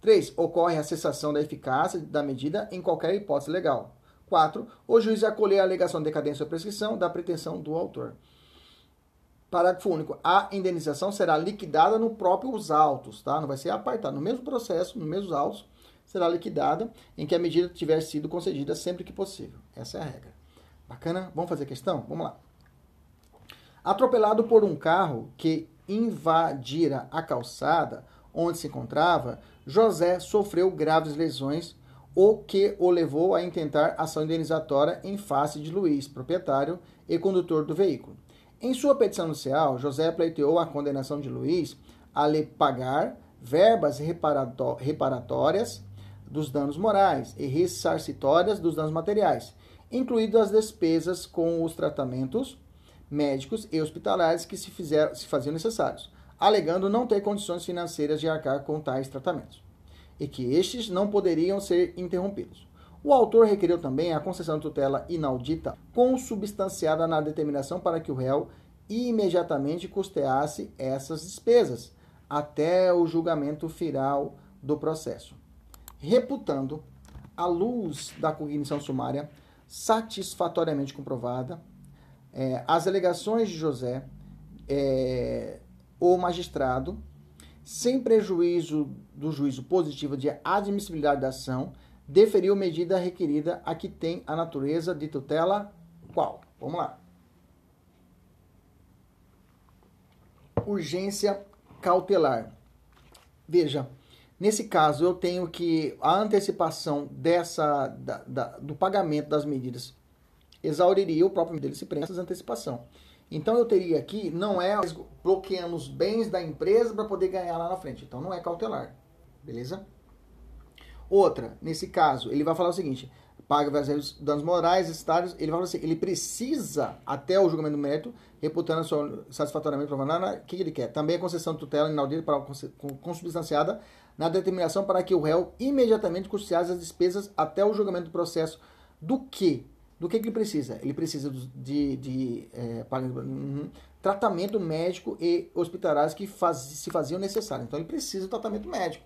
3. Ocorre a cessação da eficácia da medida em qualquer hipótese legal. 4. O juiz acolher a alegação de decadência ou prescrição da pretensão do autor. Parágrafo único. A indenização será liquidada no próprios autos, tá? Não vai ser apartada. No mesmo processo, no mesmo autos, será liquidada em que a medida tiver sido concedida sempre que possível. Essa é a regra. Bacana? Vamos fazer questão? Vamos lá. Atropelado por um carro que invadira a calçada onde se encontrava, José sofreu graves lesões, o que o levou a intentar ação indenizatória em face de Luiz, proprietário e condutor do veículo. Em sua petição inicial, José pleiteou a condenação de Luiz a lhe pagar verbas reparatórias dos danos morais e ressarcitórias dos danos materiais, incluídas as despesas com os tratamentos médicos e hospitalares que se, fizeram, se faziam necessários, alegando não ter condições financeiras de arcar com tais tratamentos, e que estes não poderiam ser interrompidos. O autor requeriu também a concessão de tutela inaudita, consubstanciada na determinação para que o réu imediatamente custeasse essas despesas até o julgamento final do processo, reputando, à luz da cognição sumária satisfatoriamente comprovada, é, as alegações de José, é, o magistrado, sem prejuízo do juízo positivo de admissibilidade da ação, deferiu medida requerida a que tem a natureza de tutela qual? Vamos lá. Urgência cautelar. Veja, nesse caso eu tenho que a antecipação dessa da, da, do pagamento das medidas exauriria o próprio dele se presta essa antecipação. Então eu teria aqui, não é bloqueando os bens da empresa para poder ganhar lá na frente. Então não é cautelar. Beleza? Outra, nesse caso, ele vai falar o seguinte: paga os danos morais, estádios, ele fala assim, ele precisa, até o julgamento do mérito, reputando satisfatoriamente provando, o que ele quer? Também a concessão de tutela inaudita para consubstanciada na determinação para que o réu imediatamente custeasse as despesas até o julgamento do processo. Do que? Do que, que ele precisa? Ele precisa de, de é, uhum, tratamento médico e hospitalários que faz, se faziam necessário. Então ele precisa do tratamento médico.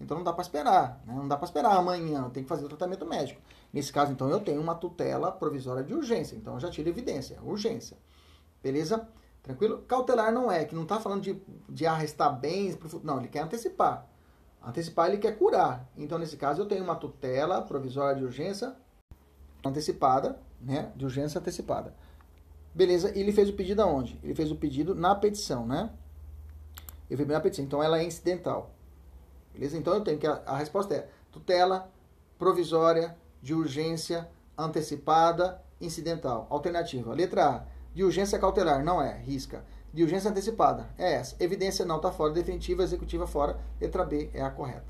Então não dá para esperar, né? não dá para esperar amanhã, tem que fazer o tratamento médico. Nesse caso, então, eu tenho uma tutela provisória de urgência, então eu já tiro evidência, urgência. Beleza? Tranquilo? Cautelar não é, que não está falando de, de arrestar bens, não, ele quer antecipar. Antecipar, ele quer curar. Então, nesse caso, eu tenho uma tutela provisória de urgência antecipada, né? De urgência antecipada. Beleza, e ele fez o pedido aonde? Ele fez o pedido na petição, né? Ele fez na petição, então ela é incidental. Beleza? Então eu tenho que a, a resposta é tutela provisória de urgência antecipada incidental. Alternativa. Letra A. De urgência cautelar. Não é. Risca. De urgência antecipada. É essa. Evidência não está fora. Definitiva executiva fora. Letra B é a correta.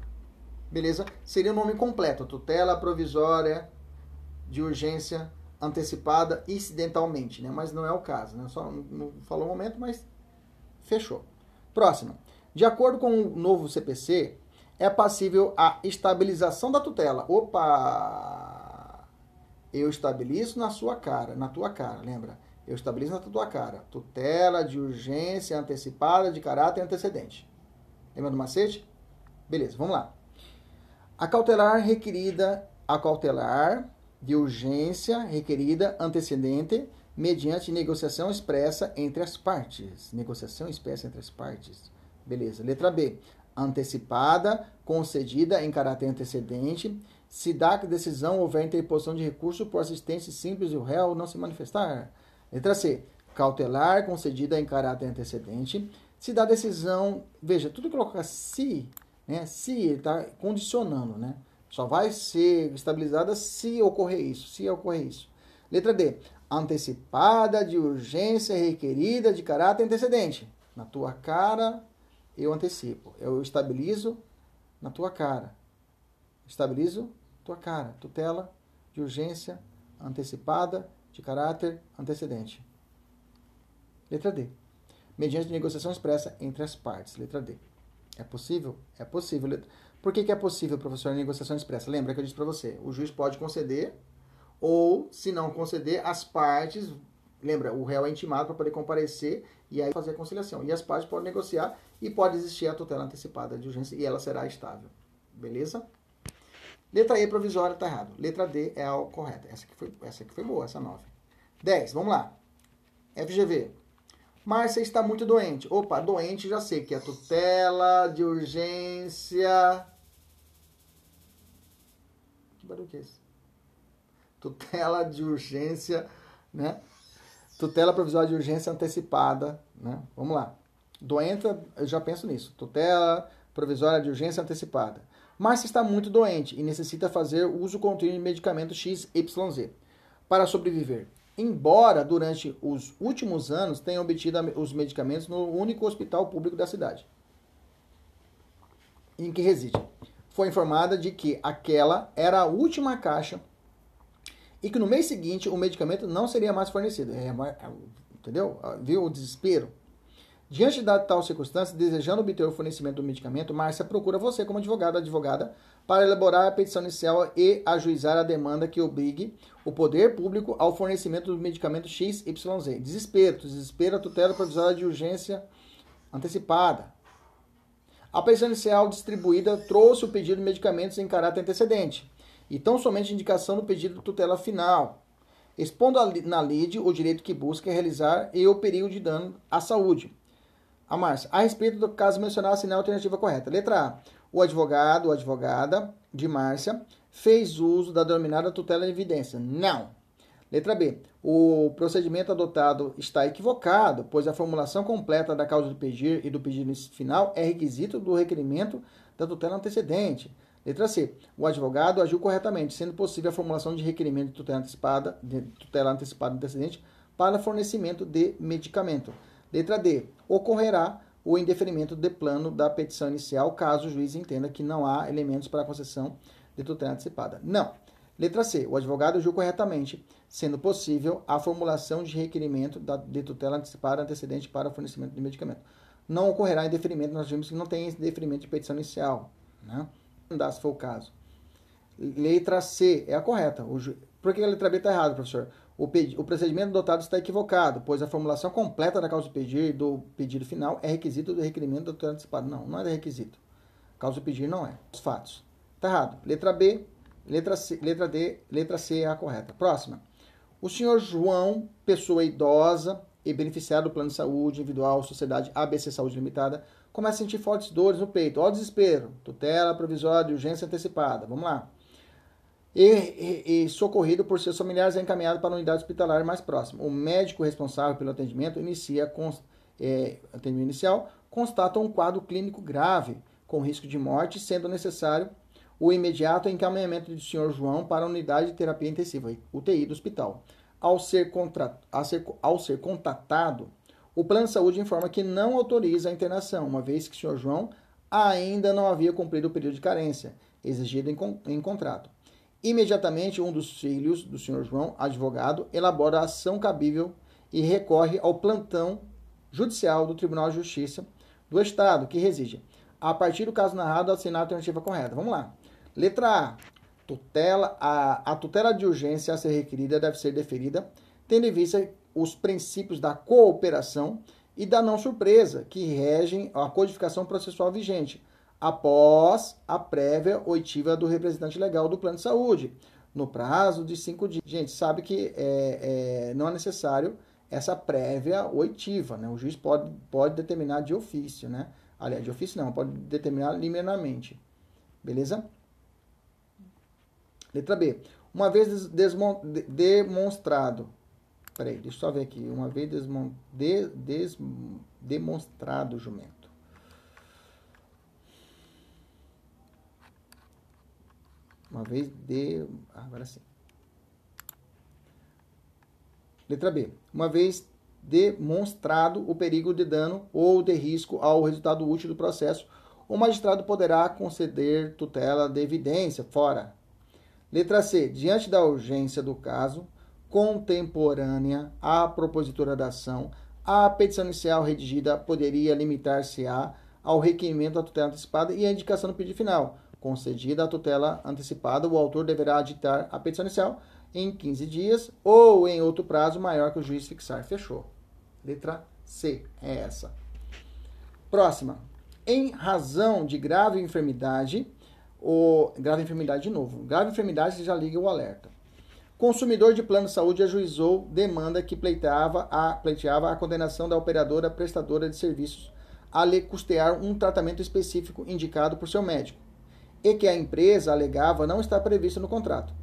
Beleza? Seria o nome completo. Tutela provisória de urgência antecipada incidentalmente, né? Mas não é o caso, né? Só não falou um momento, mas fechou. Próximo. De acordo com o novo CPC, é passível a estabilização da tutela. Opa! Eu estabilizo na sua cara, na tua cara, lembra? Eu estabilizo na tua cara. Tutela de urgência antecipada de caráter antecedente. Lembra do macete? Beleza, vamos lá. A cautelar requerida, a cautelar de urgência requerida antecedente mediante negociação expressa entre as partes. Negociação expressa entre as partes. Beleza. Letra B antecipada, concedida em caráter antecedente, se dá que decisão houver interposição de recurso por assistência simples e o réu não se manifestar. Letra C. Cautelar, concedida em caráter antecedente, se dá decisão. Veja, tudo coloca se, né? Se ele está condicionando, né? Só vai ser estabilizada se ocorrer isso, se ocorrer isso. Letra D. Antecipada de urgência requerida de caráter antecedente. Na tua cara, eu antecipo. Eu estabilizo na tua cara. Estabilizo tua cara. Tutela de urgência antecipada de caráter antecedente. Letra D. Mediante negociação expressa entre as partes. Letra D. É possível? É possível. Por que, que é possível, professor, a negociação expressa? Lembra que eu disse para você, o juiz pode conceder ou, se não conceder, as partes Lembra, o réu é intimado para poder comparecer e aí fazer a conciliação. E as partes podem negociar e pode existir a tutela antecipada de urgência e ela será estável. Beleza? Letra E provisória está errado. Letra D é a correta. Essa aqui foi, essa aqui foi boa, essa 9. 10, vamos lá. FGV. Márcia está muito doente. Opa, doente já sei que é tutela de urgência. Que é? Tutela de urgência, né? Tutela provisória de urgência antecipada, né? Vamos lá. Doença, eu já penso nisso. Tutela provisória de urgência antecipada. Mas está muito doente e necessita fazer uso contínuo de medicamento XYZ para sobreviver. Embora durante os últimos anos tenha obtido os medicamentos no único hospital público da cidade em que reside. Foi informada de que aquela era a última caixa e que no mês seguinte o medicamento não seria mais fornecido. É, é entendeu? Ah, viu o desespero? Diante da tal circunstância, desejando obter o fornecimento do medicamento, Márcia procura você como advogado advogada para elaborar a petição inicial e ajuizar a demanda que obrigue o poder público ao fornecimento do medicamento XYZ. Desespero, desespero, tutela provisória de urgência antecipada. A petição inicial distribuída trouxe o pedido de medicamentos em caráter antecedente e tão somente indicação do pedido de tutela final, expondo na lide o direito que busca realizar e o perigo de dano à saúde. A Márcia, a respeito do caso mencionado, assinar a alternativa correta. Letra A. O advogado ou advogada de Márcia fez uso da denominada tutela em evidência. Não. Letra B. O procedimento adotado está equivocado, pois a formulação completa da causa do pedir e do pedido final é requisito do requerimento da tutela antecedente. Letra C. O advogado agiu corretamente, sendo possível a formulação de requerimento de tutela antecipada, de tutela antecipada antecedente para fornecimento de medicamento. Letra D. Ocorrerá o indeferimento de plano da petição inicial, caso o juiz entenda que não há elementos para a concessão de tutela antecipada. Não. Letra C. O advogado agiu corretamente, sendo possível a formulação de requerimento de tutela antecipada antecedente para o fornecimento de medicamento. Não ocorrerá indeferimento, nós vimos que não tem indeferimento de petição inicial, né? Não dá se for o caso. Letra C é a correta. Ju... Por que a letra B está errada, professor? O, pedi... o procedimento adotado está equivocado, pois a formulação completa da causa de pedir do pedido final é requisito do requerimento da tutela antecipada. Não, não é requisito. Causa de pedir não é. Os fatos. Está errado. Letra B, letra, C, letra D, letra C é a correta. Próxima. O senhor João, pessoa idosa e beneficiário do plano de saúde individual, sociedade ABC Saúde Limitada, começa a sentir fortes dores no peito. Ó, desespero. Tutela provisória de urgência antecipada. Vamos lá e, e, e, socorrido por seus familiares é encaminhado para a unidade hospitalar mais próxima. O médico responsável pelo atendimento inicia cons, é, atendimento inicial constata um quadro clínico grave com risco de morte, sendo necessário o imediato encaminhamento do senhor João para a unidade de terapia intensiva, UTI do hospital. Ao ser, contra, ser, ao ser contatado, o plano de saúde informa que não autoriza a internação, uma vez que o senhor João ainda não havia cumprido o período de carência exigido em, em contrato. Imediatamente, um dos filhos do senhor João, advogado, elabora a ação cabível e recorre ao plantão judicial do Tribunal de Justiça do Estado, que reside. A partir do caso narrado, assinar a alternativa correta. Vamos lá. Letra A. Tutela, a, a tutela de urgência a ser requerida deve ser deferida, tendo em vista os princípios da cooperação e da não surpresa, que regem a codificação processual vigente, após a prévia oitiva do representante legal do plano de saúde, no prazo de cinco dias. Gente, sabe que é, é, não é necessário essa prévia oitiva, né? O juiz pode, pode determinar de ofício, né? Aliás, de ofício não, pode determinar liminarmente. Beleza? Letra B. Uma vez demonstrado. Peraí, deixa eu só ver aqui. Uma vez de, des, demonstrado jumento Uma vez de. Agora sim. Letra B. Uma vez demonstrado o perigo de dano ou de risco ao resultado útil do processo, o magistrado poderá conceder tutela de evidência fora. Letra C. Diante da urgência do caso, contemporânea à propositura da ação, a petição inicial redigida poderia limitar-se-á ao requerimento da tutela antecipada e a indicação do pedido final, concedida a tutela antecipada, o autor deverá aditar a petição inicial em 15 dias ou em outro prazo maior que o juiz fixar. Fechou. Letra C é essa. Próxima. Em razão de grave enfermidade, ou grave enfermidade de novo. Grave enfermidade já liga o alerta. Consumidor de plano de saúde ajuizou demanda que pleiteava a, pleiteava a condenação da operadora prestadora de serviços a lhe custear um tratamento específico indicado por seu médico e que a empresa alegava não está previsto no contrato.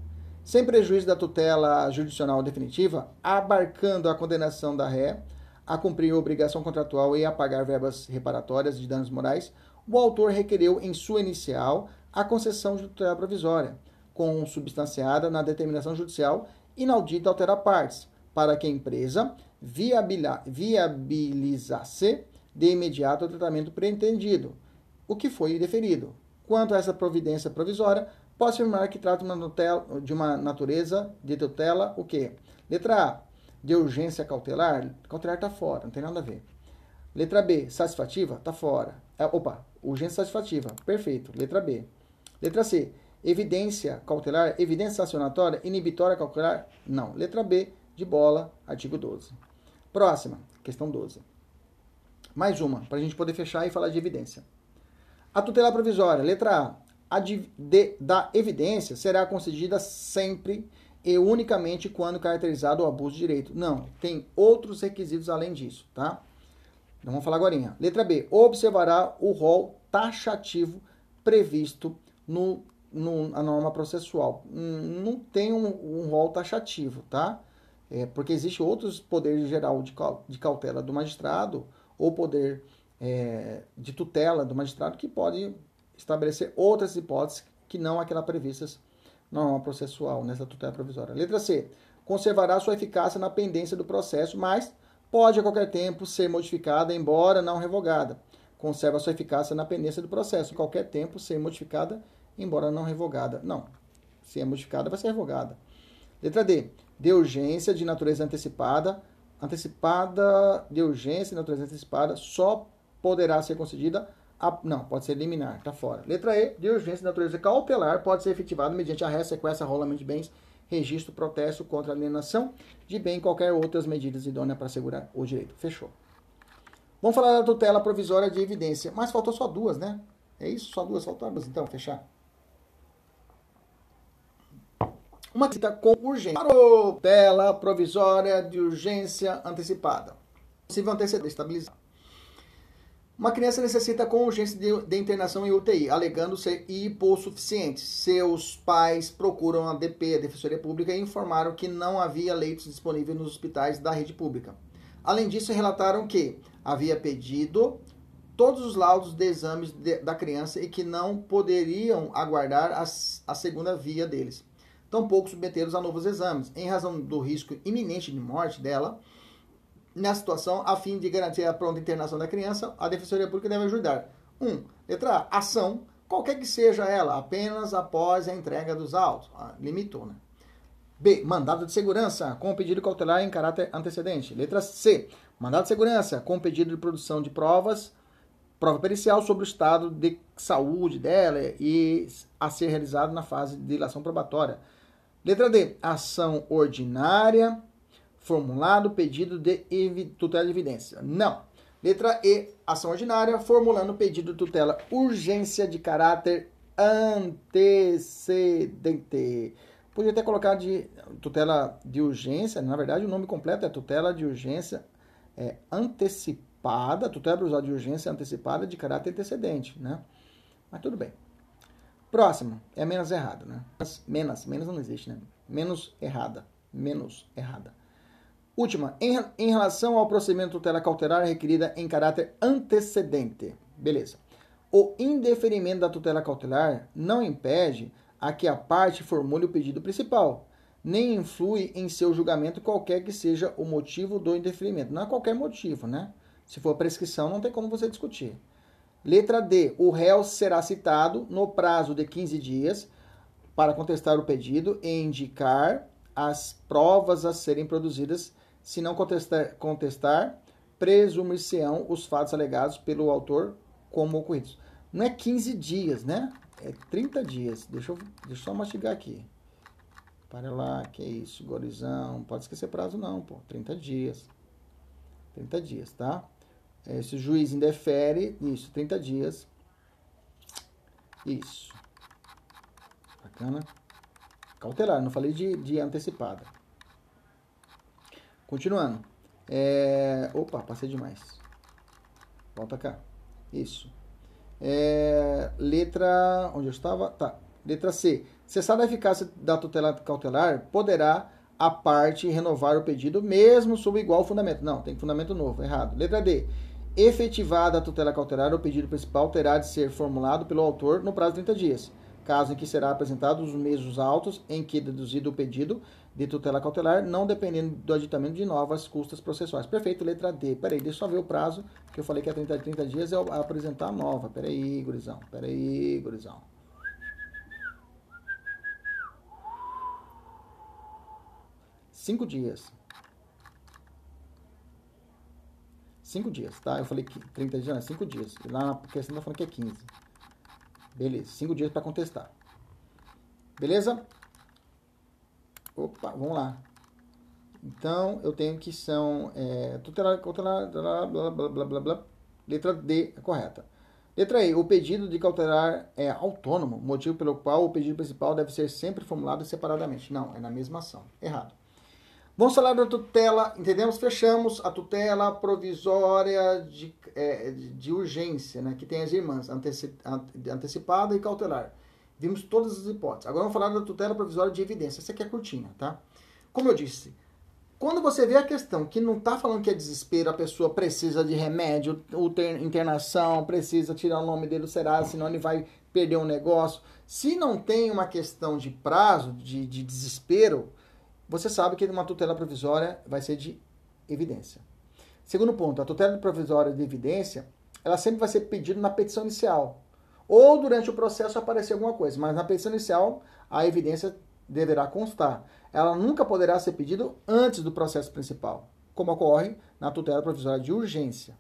Sem prejuízo da tutela judicial definitiva, abarcando a condenação da ré a cumprir a obrigação contratual e a pagar verbas reparatórias de danos morais, o autor requereu em sua inicial a concessão de tutela provisória, consubstanciada na determinação judicial inaudita alterar partes, para que a empresa viabilizasse de imediato o tratamento pretendido, o que foi deferido, Quanto a essa providência provisória, posso afirmar que trata de uma natureza de tutela, o quê? Letra A, de urgência cautelar. Cautelar está fora, não tem nada a ver. Letra B, satisfativa, está fora. É, opa, urgência satisfativa, perfeito. Letra B. Letra C, evidência cautelar, evidência sancionatória, inibitória cautelar, não. Letra B, de bola, artigo 12. Próxima, questão 12. Mais uma, para a gente poder fechar e falar de evidência. A tutela provisória, letra A, a de, de, da evidência será concedida sempre e unicamente quando caracterizado o abuso de direito. Não, tem outros requisitos além disso, tá? Então vamos falar agora. Letra B, observará o rol taxativo previsto no, no, na norma processual. Hum, não tem um, um rol taxativo, tá? É, porque existe outros poderes geral de, de cautela do magistrado ou poder é, de tutela do magistrado que pode estabelecer outras hipóteses que não aquelas previstas na norma processual, nessa tutela provisória. Letra C. Conservará sua eficácia na pendência do processo, mas pode a qualquer tempo ser modificada, embora não revogada. Conserva sua eficácia na pendência do processo, a qualquer tempo ser modificada, embora não revogada. Não. se é modificada, vai ser revogada. Letra D. De urgência de natureza antecipada. Antecipada de urgência de natureza antecipada só poderá ser concedida. A, não, pode ser liminar, tá fora. Letra E. De urgência de natureza cautelar pode ser efetivada mediante arresto, sequestro, arrolamento de bens, registro, protesto contra alienação de bem e qualquer outras medidas idôneas para assegurar o direito. Fechou. Vamos falar da tutela provisória de evidência. Mas faltou só duas, né? É isso? Só duas faltaram, então, fechar. Uma cita com urgência. Tutela provisória de urgência antecipada. Possível anteceder, estabilizar. Uma criança necessita com urgência de, de, internação em UTI, alegando ser hipossuficiente. Seus pais procuram a DP, a Defensoria Pública, e informaram que não havia leitos disponíveis nos hospitais da rede pública. Além disso, relataram que havia pedido todos os laudos de exames de, da criança e que não poderiam aguardar a segunda via deles. Tampouco submetê-los a novos exames, em razão do risco iminente de morte dela. Nessa situação, a fim de garantir a pronta internação da criança, a Defensoria Pública deve ajudar. 1. Um, letra A. Ação, qualquer que seja ela, apenas após a entrega dos autos. Ah, limitou, né? B. Mandado de segurança, com pedido cautelar em caráter antecedente. Letra C. Mandado de segurança, com pedido de produção de provas, prova pericial sobre o estado de saúde dela e a ser realizado na fase de dilação probatória. Letra D. Ação ordinária, formulado pedido de tutela de evidência. Não. Letra E. Ação ordinária, formulando pedido de tutela urgência de caráter antecedente. Podia ter colocado de tutela de urgência, na verdade o nome completo é tutela de urgência é, antecipada, tutela provisória de urgência antecipada de caráter antecedente, né? Mas tudo bem. Próximo, é menos errado, né? Menos, menos não existe, né? Menos errada, menos errada. Última, em, em relação ao procedimento tutela cautelar requerida em caráter antecedente. Beleza. O indeferimento da tutela cautelar não impede a que a parte formule o pedido principal, nem influi em seu julgamento qualquer que seja o motivo do indeferimento. Não é qualquer motivo, né? Se for prescrição, não tem como você discutir. Letra D. O réu será citado no prazo de 15 dias para contestar o pedido e indicar as provas a serem produzidas. Se não contestar, contestar presumir-se-ão os fatos alegados pelo autor como ocorridos. Não é 15 dias, né? É 30 dias. Deixa eu, deixa eu só mastigar aqui. Para lá, que é isso, gorizão. Pode esquecer prazo não, pô. 30 dias. 30 dias, tá? É, se o juiz indefere, isso, 30 dias. Isso. Bacana. Cautelar, não falei de, de antecipada. Continuando. É... Opa, passei demais. Volta cá. Isso. É, letra. Onde eu estava? Tá. Letra C. Cessada a eficácia da tutela cautelar, poderá a parte renovar o pedido, mesmo sob igual fundamento. Não, tem fundamento novo, errado. Letra D. Efetivada a tutela cautelar, o pedido principal terá de ser formulado pelo autor no prazo de 30 dias, caso em que será apresentado os mesmos autos em que deduzido o pedido de tutela cautelar, não dependendo do aditamento de novas custas processuais. Perfeito, letra D. Peraí, deixa eu só ver o prazo, que eu falei que é 30, 30 dias é apresentar a nova. Peraí, gurizão. Peraí, gurizão. Cinco dias. Cinco dias, tá? Eu falei que 30 dias, não, é cinco dias. Lá na questão tá falando que é 15. Beleza, cinco dias para contestar. Beleza? Opa, vamos lá. Então, eu tenho que são é, tutelar, tutelar, blá, blá, blá, blá, blá, blá. Letra D é correta. Letra E. O pedido de cautelar é autônomo, motivo pelo qual o pedido principal deve ser sempre formulado separadamente. Não, é na mesma ação. Errado. Vamos falar da tutela, entendemos? Fechamos a tutela provisória de, é, de urgência, né? Que tem as irmãs, antecipada e cautelar. Vimos todas as hipóteses. Agora vamos falar da tutela provisória de evidência. Essa aqui é curtinha, tá? Como eu disse, quando você vê a questão que não está falando que é desespero, a pessoa precisa de remédio, internação, precisa tirar o nome dele do Serasa, senão ele vai perder um negócio. Se não tem uma questão de prazo, de, de desespero, você sabe que uma tutela provisória vai ser de evidência. Segundo ponto, a tutela provisória de evidência, ela sempre vai ser pedida na petição inicial. ou durante o processo aparecer alguma coisa, mas na petição inicial a evidência deverá constar. Ela nunca poderá ser pedida antes do processo principal, como ocorre na tutela provisória de urgência.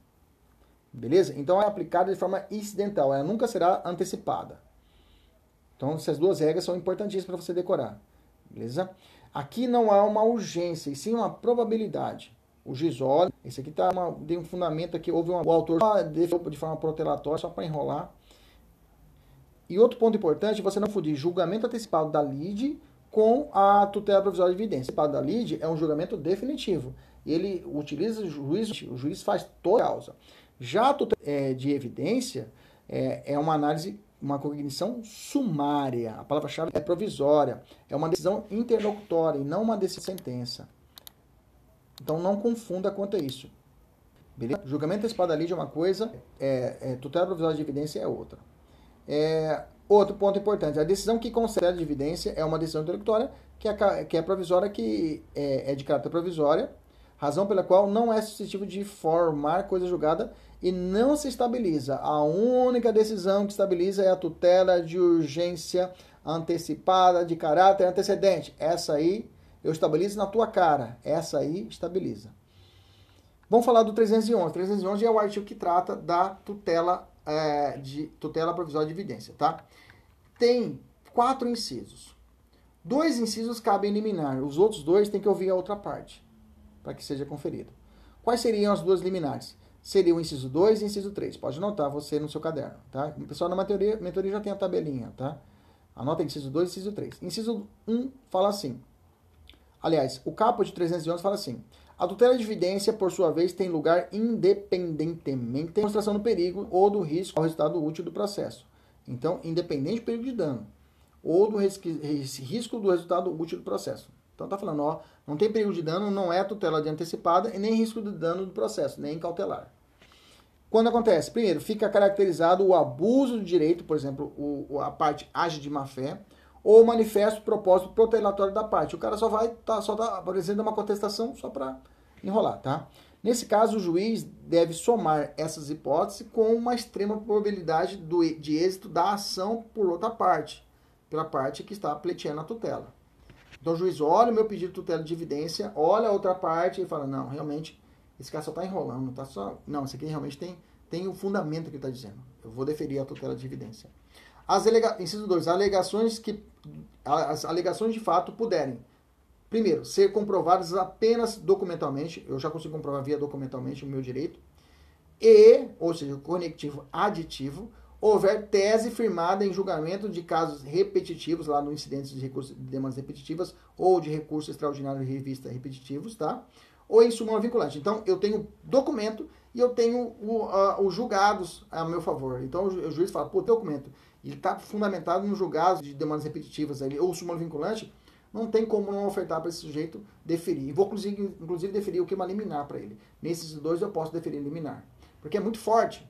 Beleza? Então é aplicada de forma incidental, ela nunca será antecipada. Então essas duas regras são importantíssimas para você decorar. Beleza? Aqui não há uma urgência, e sim uma probabilidade. O olha, esse aqui tá uma, tem um fundamento aqui, houve uma, o autor de forma protelatória só para enrolar. E outro ponto importante, você não fundir julgamento antecipado da lide com a tutela provisória de evidência. O da lide é um julgamento definitivo. Ele utiliza o juiz, o juiz faz toda a causa. Já a tutela é, de evidência é, é uma análise uma cognição sumária. A palavra-chave é provisória. É uma decisão interlocutória e não uma decisão sentença. Então não confunda quanto a isso. Beleza? Julgamento antecipado da lide é uma coisa, é, é, tutela provisória de evidência é outra. É, outro ponto importante, a decisão que concede de evidência é uma decisão interlocutória que é, que é provisória, que é, é de caráter provisória, razão pela qual não é suscetível de formar coisa julgada e não se estabiliza. A única decisão que estabiliza é a tutela de urgência antecipada de caráter antecedente. Essa aí eu estabilizo na tua cara. Essa aí estabiliza. Vamos falar do 311. 311 é o artigo que trata da tutela é, de tutela provisória de evidência, tá? Tem quatro incisos. Dois incisos cabem eliminar, os outros dois tem que ouvir a outra parte, para que seja conferido. Quais seriam as duas liminares? Seria o inciso 2 e inciso 3. Pode anotar você no seu caderno, tá? O pessoal na mentoria, mentoria já tem a tabelinha, tá? Anota inciso 2 e inciso 3. Inciso 1 um fala assim. Aliás, o capo de 311 fala assim: a tutela de evidência, por sua vez, tem lugar independentemente da demonstração do perigo ou do risco ao resultado útil do processo. Então, independente do perigo de dano ou do risco do resultado útil do processo. Então, está falando, ó, não tem perigo de dano, não é tutela de antecipada e nem risco de dano do processo, nem cautelar. Quando acontece? Primeiro, fica caracterizado o abuso do direito, por exemplo, o, a parte age de má fé, ou manifesto propósito protelatório da parte. O cara só vai tá, só tá apresentando uma contestação só para enrolar, tá? Nesse caso, o juiz deve somar essas hipóteses com uma extrema probabilidade do, de êxito da ação por outra parte, pela parte que está pleiteando a tutela. Então, o juiz olha o meu pedido de tutela de evidência, olha a outra parte e fala: não, realmente, esse cara só está enrolando, não está só. Não, isso aqui realmente tem, tem o fundamento que está dizendo. Eu vou deferir a tutela de evidência. As alega... Inciso 2. Alegações que as alegações de fato puderem, primeiro, ser comprovadas apenas documentalmente, eu já consigo comprovar via documentalmente o meu direito, e, ou seja, conectivo aditivo, houver tese firmada em julgamento de casos repetitivos, lá no incidente de recursos de demandas repetitivas, ou de recurso extraordinário de revista repetitivos, tá? Ou em súmula vinculante. Então, eu tenho documento e eu tenho os julgados a meu favor. Então, o juiz fala, pô, documento ele está fundamentado no julgado de demandas repetitivas ali, ou súmula vinculante, não tem como não ofertar para esse sujeito deferir. E vou, inclusive, inclusive deferir o que é uma liminar para ele. Nesses dois eu posso deferir liminar. Porque é muito forte.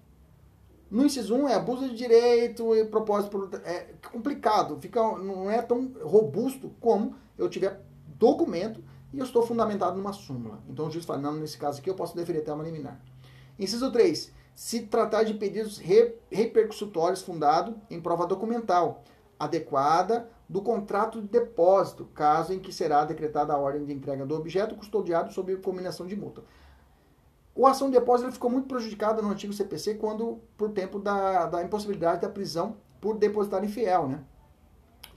No inciso 1 é abuso de direito e propósito. É complicado, fica, não é tão robusto como eu tiver documento e eu estou fundamentado numa súmula. Então o juiz fala, não, nesse caso aqui eu posso deferir até uma liminar. Inciso 3 se tratar de pedidos re, repercussórios fundado em prova documental adequada do contrato de depósito, caso em que será decretada a ordem de entrega do objeto custodiado sob combinação de multa. O ação de depósito ficou muito prejudicada no antigo CPC quando por tempo da, da impossibilidade da prisão por depositário infiel, né?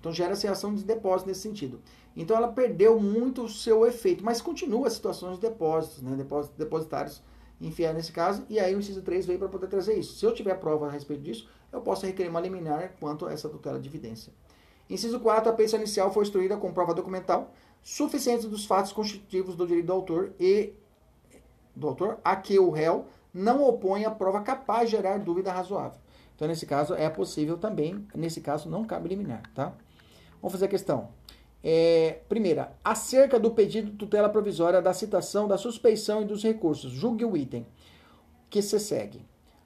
Então gera-se ação de depósito nesse sentido. Então ela perdeu muito o seu efeito, mas continua a situação de depósitos, né? Depósitos, depositários enfiar nesse caso, e aí o inciso 3 veio para poder trazer isso. Se eu tiver prova a respeito disso, eu posso requerer uma liminar quanto a essa tutela de evidência. Inciso 4, a peça inicial foi instruída com prova documental suficiente dos fatos constitutivos do direito do autor e do autor a que o réu não opõe a prova capaz de gerar dúvida razoável. Então, nesse caso, é possível também, nesse caso, não cabe liminar, tá? Vamos fazer a questão. É, primeira, acerca do pedido de tutela provisória da citação, da suspeição e dos recursos. Julgue o item que se segue.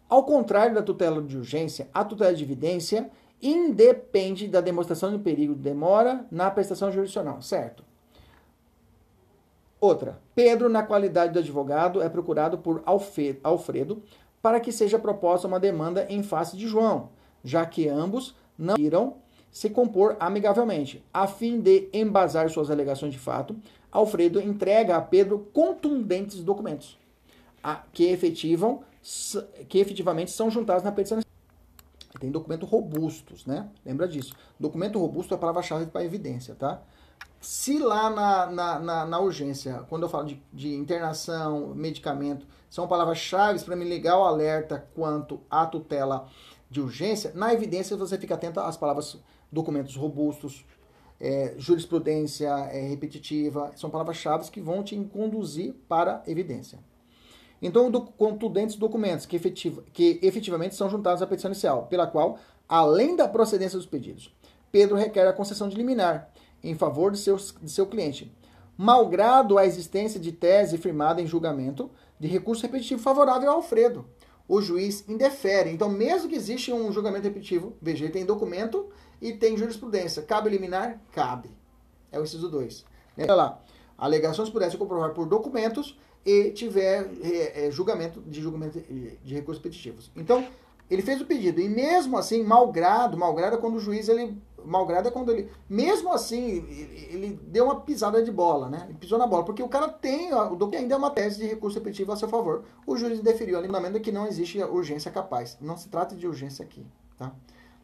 Ao contrário da tutela de urgência, a tutela de evidência independe da demonstração de perigo de demora na prestação jurisdicional, certo? Outra, Pedro, na qualidade de advogado, é procurado por Alfredo para que seja proposta uma demanda em face de João, já que ambos não irão se compor amigavelmente. A fim de embasar suas alegações de fato, Alfredo entrega a Pedro contundentes documentos que, efetivam, que efetivamente são juntados na petição. Tem documentos robustos, né? Lembra disso. Documento robusto é a palavra-chave para evidência, tá? Se lá na, na, na, na, urgência, quando eu falo de, de internação, medicamento, são palavras-chave para me ligar o alerta quanto à tutela de urgência, na evidência você fica atento às palavras documentos robustos, é, jurisprudência é, repetitiva, são palavras-chave que vão te conduzir para evidência. Então, do, contundentes documentos que, efetiva, que efetivamente são juntados à petição inicial, pela qual, além da procedência dos pedidos, Pedro requer a concessão de liminar em favor de, seus, de seu cliente, malgrado a existência de tese firmada em julgamento de recurso repetitivo favorável a Alfredo. O juiz indefere. Então, mesmo que exista um julgamento repetitivo, veja, tem documento e tem jurisprudência. Cabe eliminar? Cabe. É o inciso 2. Olha lá. Alegações pudessem comprovar por documentos e tiver é, é, julgamento de julgamento de recursos repetitivos. Então, ele fez o pedido e mesmo assim, malgrado, malgrado é quando o juiz ele malgrado é quando ele, mesmo assim, ele, deu uma pisada de bola, né? Ele pisou na bola, porque o cara tem, o documento ainda é uma tese de recurso repetitivo a seu favor. O juiz deferiu ali no que não existe urgência capaz. Não se trata de urgência aqui, tá?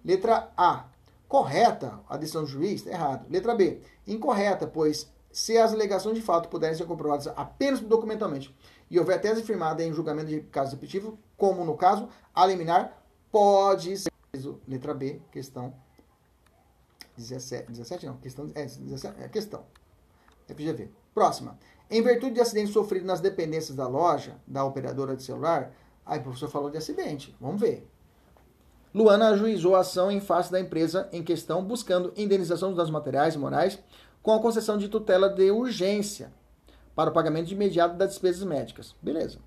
Letra A. Correta a decisão do juiz? Errado. Letra B. Incorreta, pois se as alegações de fato puderem ser comprovadas apenas documentalmente e houver tese firmada em julgamento de caso repetitivo, como no caso, a liminar pode ser. Letra B, questão 17, 17 não, questão, é, 17, é questão. FGV. Próxima. Em virtude de acidente sofrido nas dependências da loja, da operadora de celular, aí o professor falou de acidente, vamos ver. Luana ajuizou a ação em face da empresa em questão, buscando indenização dos danos materiais e morais com a concessão de tutela de urgência para o pagamento de imediato das despesas médicas. Beleza.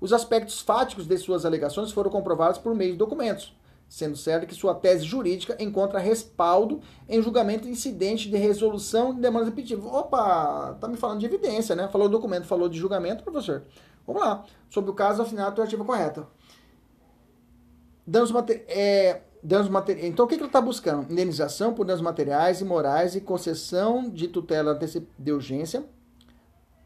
Os aspectos fáticos de suas alegações foram comprovados por meio de documentos, sendo certo que sua tese jurídica encontra respaldo em julgamento incidente de resolução de demandas repetitivas. Opa, tá me falando de evidência, né? Falou documento, falou de julgamento, professor. Vamos lá. Sobre o caso, afinal, alternativa correta. Danos materiais. É, danos materiais. Então, o que, que ele está buscando? Indenização por danos materiais e morais e concessão de tutela de urgência,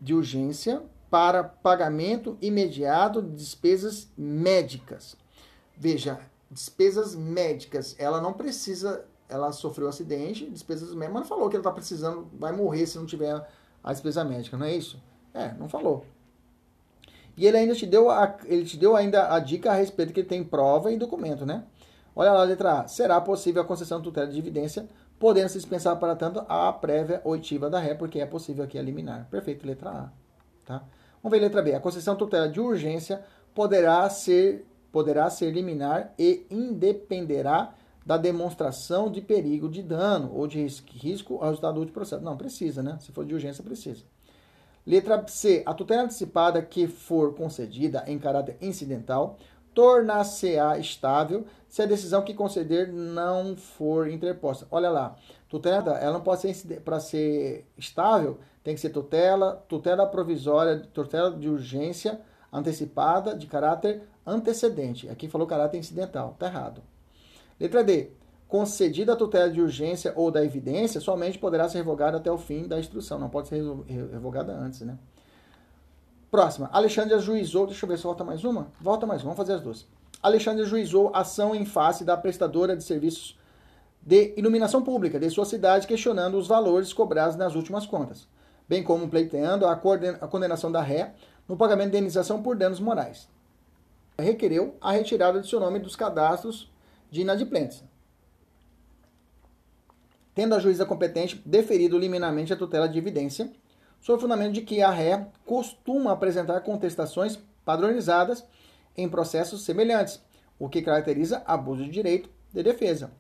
de urgência para pagamento imediato de despesas médicas. Veja, despesas médicas, ela não precisa, ela sofreu acidente, despesas médicas, mas não falou que ela está precisando, vai morrer se não tiver a despesa médica, não é isso? É, não falou. E ele ainda te deu a, ele te deu ainda a dica a respeito que ele tem prova e documento, né? Olha lá letra A. Será possível a concessão de tutela de dividência, podendo se dispensar para tanto a prévia oitiva da ré, porque é possível aqui eliminar. Perfeito, letra A. Tá? Vamos ver letra B. A concessão de tutela de urgência poderá ser poderá ser liminar e independerá da demonstração de perigo de dano ou de risco ao resultado do processo. Não, precisa, né? Se for de urgência, precisa. Letra C. A tutela antecipada que for concedida em caráter incidental tornar-se-á estável se a decisão que conceder não for interposta. Olha lá, tutela, ela não pode ser para ser estável, tem que ser tutela, tutela provisória, tutela de urgência antecipada de caráter antecedente. Aqui falou caráter incidental, tá errado. Letra D. Concedida a tutela de urgência ou da evidência, somente poderá ser revogada até o fim da instrução, não pode ser revogada antes, né? Próxima. Alexandre ajuizou, deixa eu ver se volta mais uma. Volta mais uma, vamos fazer as duas. Alexandre ajuizou ação em face da prestadora de serviços de iluminação pública de sua cidade, questionando os valores cobrados nas últimas contas, bem como pleiteando a, condenação da ré no pagamento de indenização por danos morais requereu a retirada de seu nome dos cadastros de inadimplência. Tendo a juíza competente deferido liminarmente a tutela de evidência, sob fundamento de que a ré costuma apresentar contestações padronizadas em processos semelhantes, o que caracteriza abuso de direito de defesa.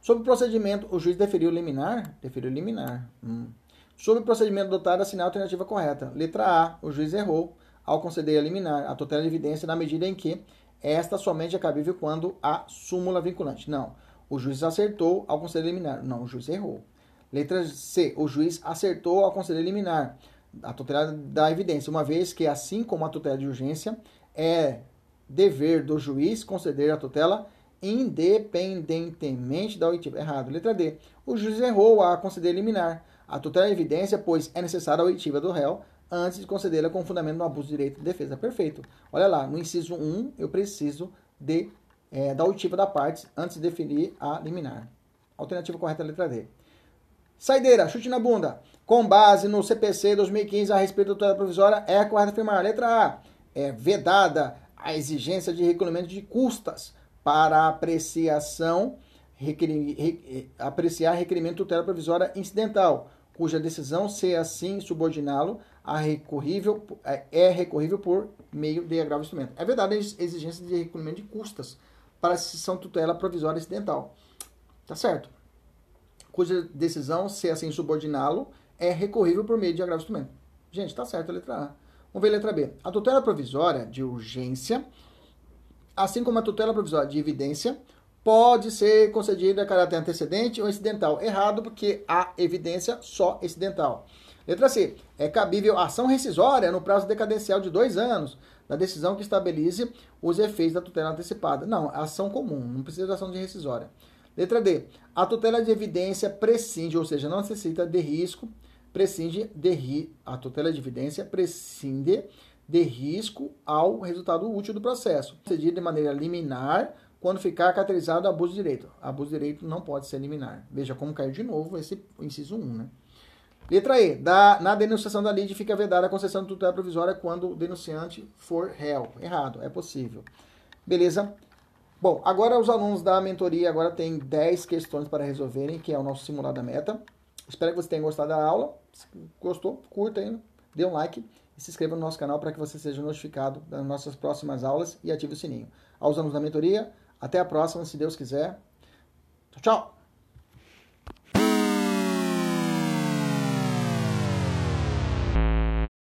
Sob o procedimento, o juiz deferiu liminar, deferiu liminar. Hum. Sob o procedimento adotado, assinar a alternativa correta. Letra A, o juiz errou ao conceder a liminar a total evidência na medida em que esta somente é cabível quando há súmula vinculante. Não. O juiz acertou ao conceder liminar. Não, o juiz errou. Letra C. O juiz acertou ao conceder liminar a tutela da evidência, uma vez que, assim como a tutela de urgência, é dever do juiz conceder a tutela independentemente da oitiva. Errado. Letra D. O juiz errou a conceder liminar. A tutela é evidência, pois é necessária a oitiva do réu antes de concedê-la com fundamento no abuso de direito de defesa. Perfeito. Olha lá, no inciso 1, eu preciso de, é, da oitiva da parte antes de definir a liminar. Alternativa correta, letra D. Saideira, chute na bunda. Com base no CPC 2015 a respeito da tutela provisória, é correto afirmar. Letra A. É vedada a exigência de recolhimento de custas para apreciação, re, apreciar requerimento de tutela provisória incidental, cuja decisão, se assim subordiná-lo, a recorrível, é, é recorrível por meio de agravo instrumento. É verdade a exigência de recolhimento de custas para a decisão tutela provisória incidental. Tá certo? Cuja decisão, se assim subordiná-lo, é recorrível por meio de agravo instrumento. Gente, tá certo a letra A. Vamos ver a letra B. A tutela provisória de urgência, assim como a tutela provisória de evidência, pode ser concedida a caráter antecedente ou incidental. Errado, porque há evidência só incidental. Letra C. É cabível ação rescisória no prazo decadencial de dois anos da decisão que estabelece os efeitos da tutela antecipada. Não, ação comum, não precisa de ação de rescisória. Letra D. A tutela de evidência prescinde, ou seja, não necessita de risco prescinde de ri, a tutela de evidência prescinde de risco ao resultado útil do processo, concedido de maneira liminar quando ficar caracterizado abuso de direito. Abuso de direito não pode ser liminar. Veja como caiu de novo esse inciso 1, né? Letra E. Da, na denunciação da lide fica vedada a concessão de tutela provisória quando o denunciante for réu. Errado, é possível. Beleza? Bom, agora os alunos da mentoria agora têm 10 questões para resolverem, que é o nosso simulado da meta. Espero que você tenha gostado da aula. Se gostou, curta aí, dê um like e se inscreva no nosso canal para que você seja notificado das nossas próximas aulas e ative o sininho. Aos alunos da mentoria, até a próxima, se Deus quiser. Tchau, tchau!